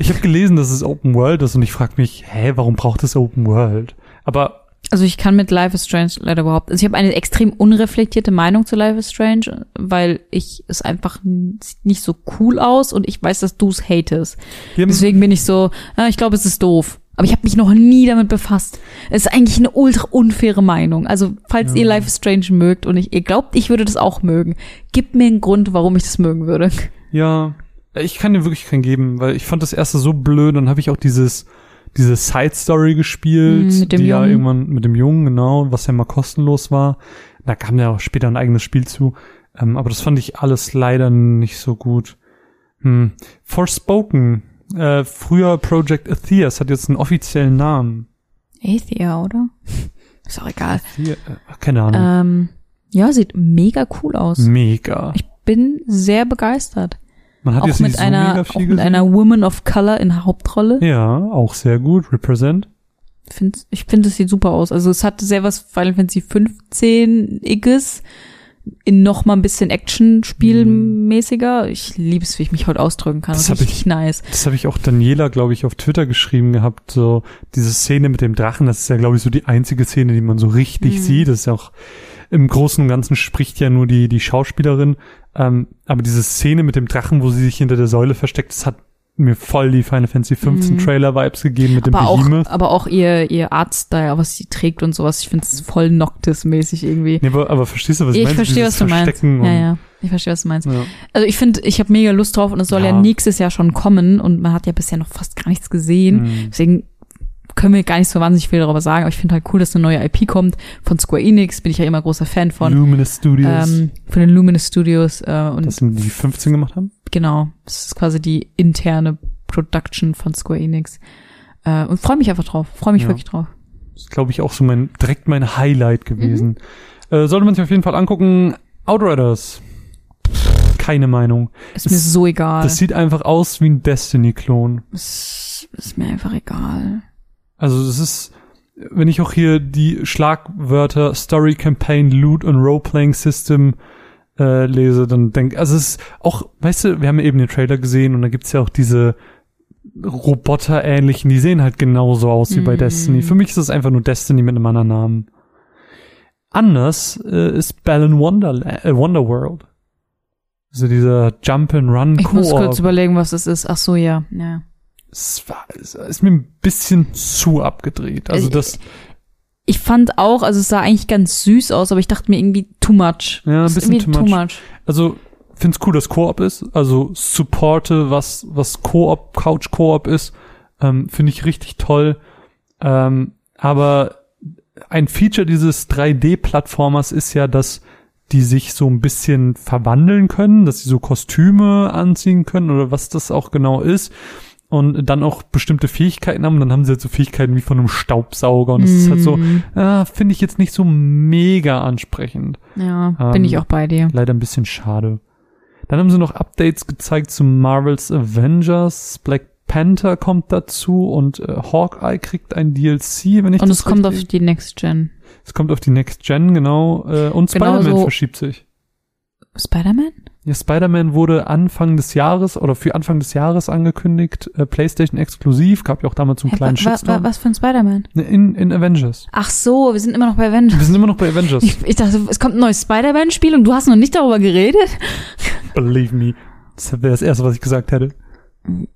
Ich habe gelesen, dass es Open World ist und ich frage mich, hä, warum braucht es Open World? Aber Also ich kann mit Life is Strange leider überhaupt, also ich habe eine extrem unreflektierte Meinung zu Life is Strange, weil ich es einfach sieht nicht so cool aus und ich weiß, dass du es hatest. Deswegen bin ich so, ah, ich glaube, es ist doof. Aber ich habe mich noch nie damit befasst. Es ist eigentlich eine ultra unfaire Meinung. Also, falls Ja. ihr Life is Strange mögt und ich, ihr glaubt, ich würde das auch mögen, gebt mir einen Grund, warum ich das mögen würde. Ja, ich kann dir wirklich keinen geben, weil ich fand das erste so blöd. Dann habe ich auch dieses diese Side Story gespielt, Mm, mit dem die ja Jungen. irgendwann mit dem Jungen genau, was ja mal kostenlos war. Da kam ja auch später ein eigenes Spiel zu, ähm, aber das fand ich alles leider nicht so gut. Hm. Forspoken, äh, früher Project Atheas, hat jetzt einen offiziellen Namen. Athea, oder? Ist auch egal. Hier, äh, keine Ahnung. Ähm, ja, sieht mega cool aus. Mega. Ich bin sehr begeistert. Man hat Auch jetzt mit nicht so einer, auch mit gesehen. einer Woman of Color in Hauptrolle. Ja, auch sehr gut. Represent. Find, ich finde, es sieht super aus. Also es hat sehr was Final Fantasy 15 Igges in noch mal ein bisschen Action-Spielmäßiger. Ich liebe es, wie ich mich heute ausdrücken kann. Das Das ist ich- nice. Das habe ich auch Daniela, glaube ich, auf Twitter geschrieben gehabt. So diese Szene mit dem Drachen, das ist ja, glaube ich, so die einzige Szene, die man so richtig Mhm. sieht. Das ist ja auch im Großen und Ganzen spricht ja nur die die Schauspielerin. Ähm, aber diese Szene mit dem Drachen, wo sie sich hinter der Säule versteckt, das hat mir voll die Final Fantasy 15 Mhm. Trailer Vibes gegeben mit dem Aber auch, Behemoth. aber auch ihr, ihr Artstyle, was sie trägt und sowas. Ich finde es voll Noctis-mäßig irgendwie. Nee, aber, aber verstehst du, was ich ich meine? verstehe, was du meinst. Verstecken Ja, und- ja. Ich verstehe, was du meinst. ja. Also ich finde, ich habe mega Lust drauf und es soll ja. Ja. nächstes Jahr schon kommen und man hat ja bisher noch fast gar nichts gesehen. Mhm. Deswegen können wir gar nicht so wahnsinnig viel darüber sagen, aber ich finde halt cool, dass eine neue IP kommt von Square Enix, bin ich ja immer großer Fan von. Luminous Studios, Ähm, von den Luminous Studios äh, und das sind die 15 gemacht haben. Genau, das ist quasi die interne Production von Square Enix. Äh, und freue mich einfach drauf, freue mich Ja. wirklich drauf. Das ist, glaube ich, auch so mein, direkt mein Highlight gewesen. Mhm. Äh, sollte man sich auf jeden Fall angucken. Outriders. Keine Meinung. Ist Das- mir so egal. Das sieht einfach aus wie ein Destiny-Klon. ist, ist mir einfach egal. Also es ist, wenn ich auch hier die Schlagwörter Story, Campaign, Loot und Role-Playing System äh, lese, dann denk, also es ist auch, weißt du, wir haben ja eben den Trailer gesehen und da gibt's ja auch diese Roboter-ähnlichen, die sehen halt genauso aus wie bei Mhm. Destiny. Für mich ist es einfach nur Destiny mit einem anderen Namen. Anders äh, ist Balan Wonderland, äh, Wonderworld. Also dieser Jump and Run Ich muss kurz überlegen, was das ist. Ach so, ja. ja. Es war, es ist mir ein bisschen zu abgedreht. Also Äh, das, Ich fand auch, also es sah eigentlich ganz süß aus, aber ich dachte mir irgendwie too much. Ja, ein bisschen irgendwie too much. also find's cool, dass Koop ist. Also supporte, was was Koop, Couch Koop ist, ähm, finde ich richtig toll. Ähm, aber ein Feature dieses 3D-Plattformers ist ja, dass die sich so ein bisschen verwandeln können, dass sie so Kostüme anziehen können oder was das auch genau ist und dann auch bestimmte Fähigkeiten haben. Und dann haben sie halt so Fähigkeiten wie von einem Staubsauger und das ist halt so, Mm, ah, finde ich jetzt nicht so mega ansprechend. Ja, Ähm, bin ich auch bei dir. Leider ein bisschen schade. Dann haben sie noch Updates gezeigt zu Marvel's Avengers. Black Panther kommt dazu und äh, Hawkeye kriegt ein DLC, wenn ich Und es kommt auf die Next Gen. es kommt auf die Next Gen, genau. Äh, und Genau Spider-Man so- verschiebt sich. Spider-Man? Ja, Spider-Man wurde Anfang des Jahres oder für Anfang des Jahres angekündigt, äh, PlayStation exklusiv, gab ja auch damals so einen Hä, kleinen wa, wa, was für ein Spider-Man? In, in Avengers. Ach so, wir sind immer noch bei Avengers. Wir sind immer noch bei Avengers. Ich, ich dachte, es kommt ein neues Spider-Man-Spiel und du hast noch nicht darüber geredet? Believe me. Das wäre das Erste, was ich gesagt hätte.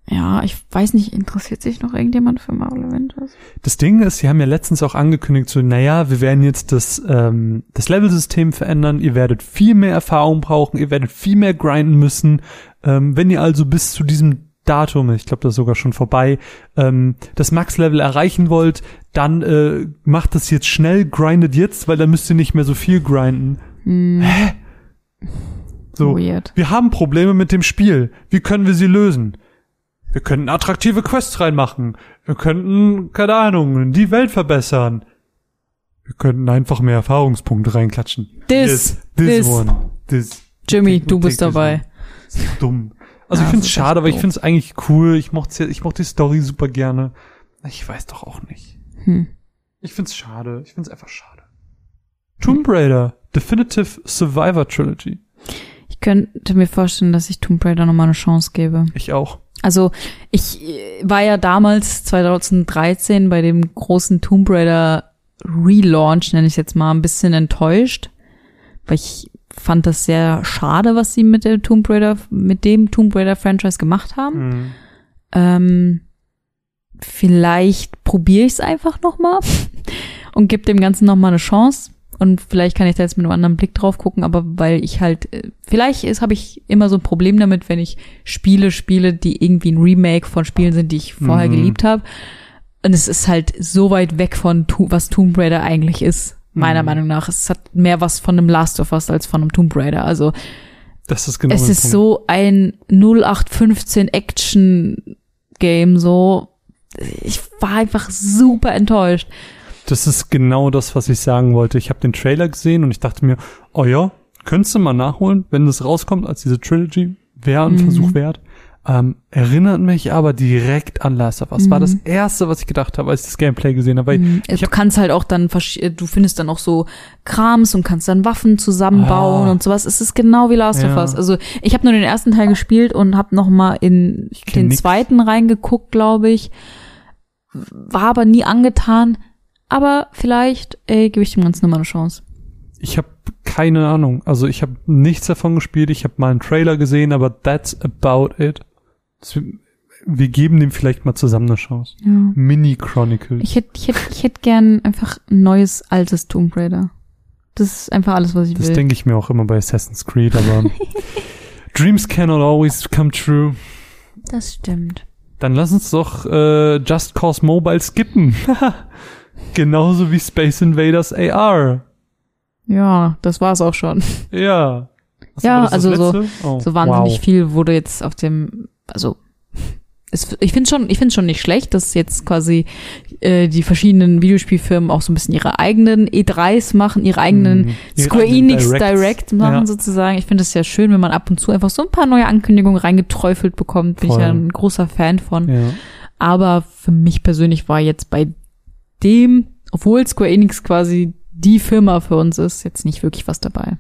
Ja, ich weiß nicht, interessiert sich noch irgendjemand für Marvel Avengers? Das Ding ist, sie haben ja letztens auch angekündigt, so, naja, wir werden jetzt das, ähm, das Level-System verändern, ihr werdet viel mehr Erfahrung brauchen, ihr werdet viel mehr grinden müssen. Ähm, wenn ihr also bis zu diesem Datum, ich glaube, das ist sogar schon vorbei, ähm, das Max-Level erreichen wollt, dann äh, macht das jetzt schnell, grindet jetzt, weil dann müsst ihr nicht mehr so viel grinden. Hm, So, Weird. wir haben Probleme mit dem Spiel. Wie können wir sie lösen? Wir könnten attraktive Quests reinmachen. Wir könnten, keine Ahnung, die Welt verbessern. Wir könnten einfach mehr Erfahrungspunkte reinklatschen. This, this, this. one, this. Jimmy, du bist dabei. Das ist dumm. Also Ja, ich find's schade, aber ich find's eigentlich cool. Ich mochte, ich mochte die Story super gerne. Ich weiß doch auch nicht. Hm. Ich find's schade. Ich find's einfach schade. Tomb Raider, Definitive Survivor Trilogy. Ich könnte mir vorstellen, dass ich Tomb Raider nochmal eine Chance gebe. Ich auch. Also ich äh, war ja damals 2013 bei dem großen Tomb Raider Relaunch, nenne ich es jetzt mal, ein bisschen enttäuscht, weil ich fand das sehr schade, was sie mit der Tomb Raider, mit dem Tomb Raider Franchise gemacht haben. Mhm. Ähm, vielleicht probiere ich es einfach nochmal und gebe dem Ganzen nochmal eine Chance. Und vielleicht kann ich da jetzt mit einem anderen Blick drauf gucken, aber weil ich halt, äh, vielleicht ist, habe ich immer so ein Problem damit, wenn ich Spiele spiele, die irgendwie ein Remake von Spielen sind, die ich vorher Mhm. geliebt habe. Und es ist halt so weit weg von, was Tomb Raider eigentlich ist, meiner Mhm. Meinung nach. Es hat mehr was von einem Last of Us als von einem Tomb Raider. Also Das ist genau es ist Punkt. so ein 0815 Action Game, so. Ich war einfach super enttäuscht. Das ist genau das, was ich sagen wollte. Ich habe den Trailer gesehen und ich dachte mir, oh ja, könntest du mal nachholen, wenn das rauskommt als diese Trilogy, wäre ein Mhm. Versuch wert. Ähm, erinnert mich aber direkt an Last of Us. War das erste, was ich gedacht habe, als ich das Gameplay gesehen habe. Mhm. ich du hab, kannst halt auch dann, du findest dann auch so Krams und kannst dann Waffen zusammenbauen Ah. und sowas. Es ist genau wie Last of Ja. Us. Also ich habe nur den ersten Teil gespielt und habe noch mal in den nix. zweiten reingeguckt, glaube ich. War aber nie angetan. Aber vielleicht, ey, gebe ich dem Ganzen nochmal eine Chance. ich habe keine Ahnung. Also ich habe nichts davon gespielt. Ich habe mal einen Trailer gesehen, aber that's about it. Das- Wir geben dem vielleicht mal zusammen eine Chance. Ja. Mini Chronicles. Ich hätte ich hätt, ich hätt gern einfach ein neues, altes Tomb Raider. Das ist einfach alles, was ich Das will. denke ich mir auch immer bei Assassin's Creed, aber Dreams cannot always come true. Das stimmt. Dann lass uns doch äh, Just Cause Mobile skippen. Genauso wie Space Invaders AR. Ja, das war's auch schon. Ja. Was Ja, also so- oh, So wahnsinnig wow. viel wurde jetzt auf dem, also es, ich finde schon, ich finde schon nicht schlecht, dass jetzt quasi äh, die verschiedenen Videospielfirmen auch so ein bisschen ihre eigenen E3s machen, ihre eigenen. Ihre Square eigenen Enix Directs. Direct machen Ja. sozusagen. Ich finde es ja schön, wenn man ab und zu einfach so ein paar neue Ankündigungen reingeträufelt bekommt. Bin Voll. ich ja ein großer Fan von. Ja. Aber für mich persönlich war jetzt bei dem, obwohl Square Enix quasi die Firma für uns ist, jetzt nicht wirklich was dabei.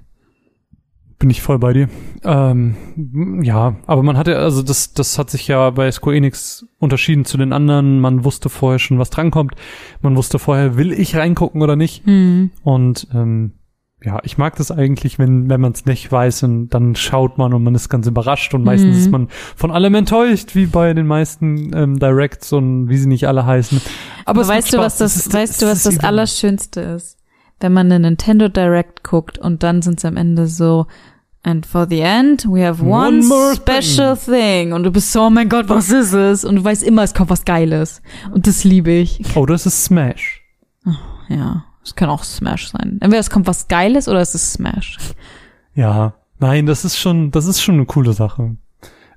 Bin ich voll bei dir. Ähm, ja, aber man hatte, also das, das hat sich ja bei Square Enix unterschieden zu den anderen. Man wusste vorher schon, was drankommt. Man wusste vorher, will ich reingucken oder nicht. Hm. Und ähm, ja, ich mag das eigentlich, wenn, wenn man es nicht weiß und dann schaut man und man ist ganz überrascht und meistens Mhm. ist man von allem enttäuscht, wie bei den meisten ähm, Directs und wie sie nicht alle heißen. Aber es weißt du, was das, Es ist- weißt du, es was das Allerschönste ist? Wenn man eine Nintendo Direct guckt und dann sind sie am Ende so, and for the end, we have one, One more special thing. Und du bist so, oh mein Gott, was ist es? Und du weißt immer, es kommt was Geiles. Und das liebe ich. Oh, das ist Smash. Ja, es kann auch Smash sein. Entweder es kommt was Geiles oder es ist Smash. Ja, nein, das ist schon, das ist schon eine coole Sache.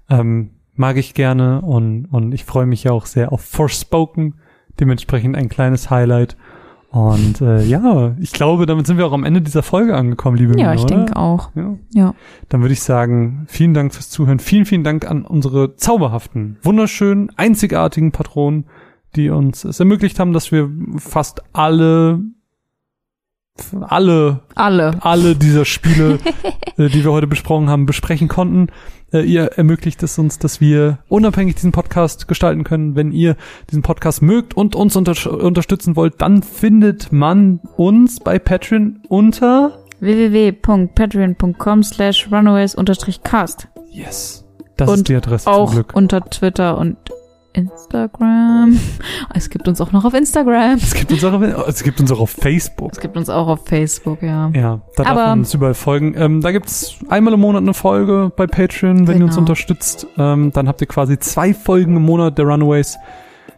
Ähm, mag ich gerne und, und ich freue mich ja auch sehr auf Forspoken. Dementsprechend ein kleines Highlight. Und äh, ja, ich glaube, damit sind wir auch am Ende dieser Folge angekommen, liebe Ja, Mina, ich denke auch. Ja. Ja. Dann würde ich sagen, vielen Dank fürs Zuhören. Vielen, vielen Dank an unsere zauberhaften, wunderschönen, einzigartigen Patronen, die uns es ermöglicht haben, dass wir fast alle, alle, Alle. alle dieser Spiele, äh, die wir heute besprochen haben, besprechen konnten. Äh, ihr ermöglicht es uns, dass wir unabhängig diesen Podcast gestalten können. Wenn ihr diesen Podcast mögt und uns unter unterstützen wollt, dann findet man uns bei Patreon unter www.patreon.com slash runaways-cast. Yes. Das Und ist die Adresse zum Auch Glück. unter Twitter und Instagram. Es gibt uns auch noch auf Instagram. Es gibt uns auch auf, es gibt uns auch auf Facebook. Es gibt uns auch auf Facebook, ja. Ja, da darf Aber- man uns überall folgen. Ähm, da gibt's einmal im Monat eine Folge bei Patreon, wenn ihr uns Genau. unterstützt. Ähm, dann habt ihr quasi zwei Folgen im Monat der Runaways.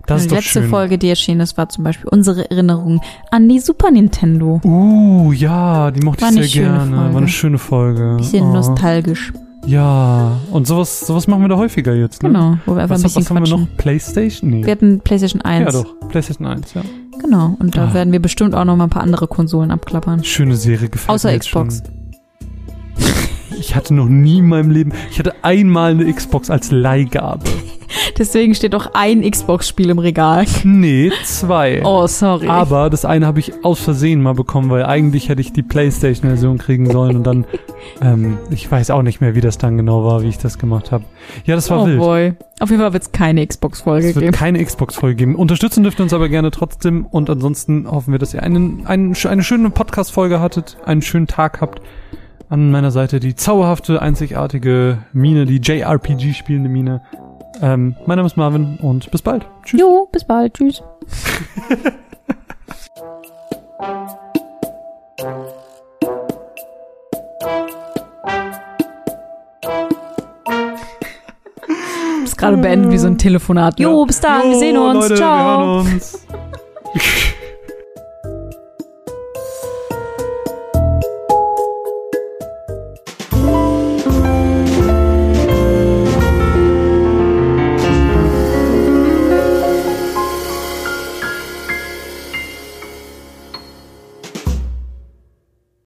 Das die letzte schön. Folge, die erschienen ist, war zum Beispiel unsere Erinnerung an die Super Nintendo. Uh, ja, die mochte War ich sehr gerne. Folge. War eine schöne Folge. Bisschen Oh. nostalgisch. Ja, und sowas, sowas machen wir da häufiger jetzt, ne? Genau, wo wir einfach Was, ein bisschen was haben wir noch? Playstation? Nee. Wir hatten PlayStation 1. ja, doch. Playstation 1, ja. Genau, und da Ah. werden wir bestimmt auch noch mal ein paar andere Konsolen abklappern. Schöne Serie gefällt Außer Xbox. Ich hatte noch nie in meinem Leben, ich hatte einmal eine Xbox als Leihgabe. Deswegen steht auch ein Xbox-Spiel im Regal. Nee, zwei. Oh, sorry. Aber das eine habe ich aus Versehen mal bekommen, weil eigentlich hätte ich die Playstation-Version kriegen sollen und dann, ähm, ich weiß auch nicht mehr, wie das dann genau war, wie ich das gemacht habe. Ja, das war oh wild. boy. Auf jeden Fall wird es keine Xbox-Folge Es wird geben. keine Xbox-Folge geben. Unterstützen dürft ihr uns aber gerne trotzdem und ansonsten hoffen wir, dass ihr einen, einen, eine schöne Podcast-Folge hattet, einen schönen Tag habt. An meiner Seite die zauberhafte, einzigartige Mine, die JRPG-spielende Mine. Ähm, mein Name ist Marvin und bis bald. Tschüss. Jo, bis bald. Tschüss. Gerade beendet wie so ein Telefonat. Jo, bis dann, wir sehen uns. Leute, Ciao. Wir hören uns.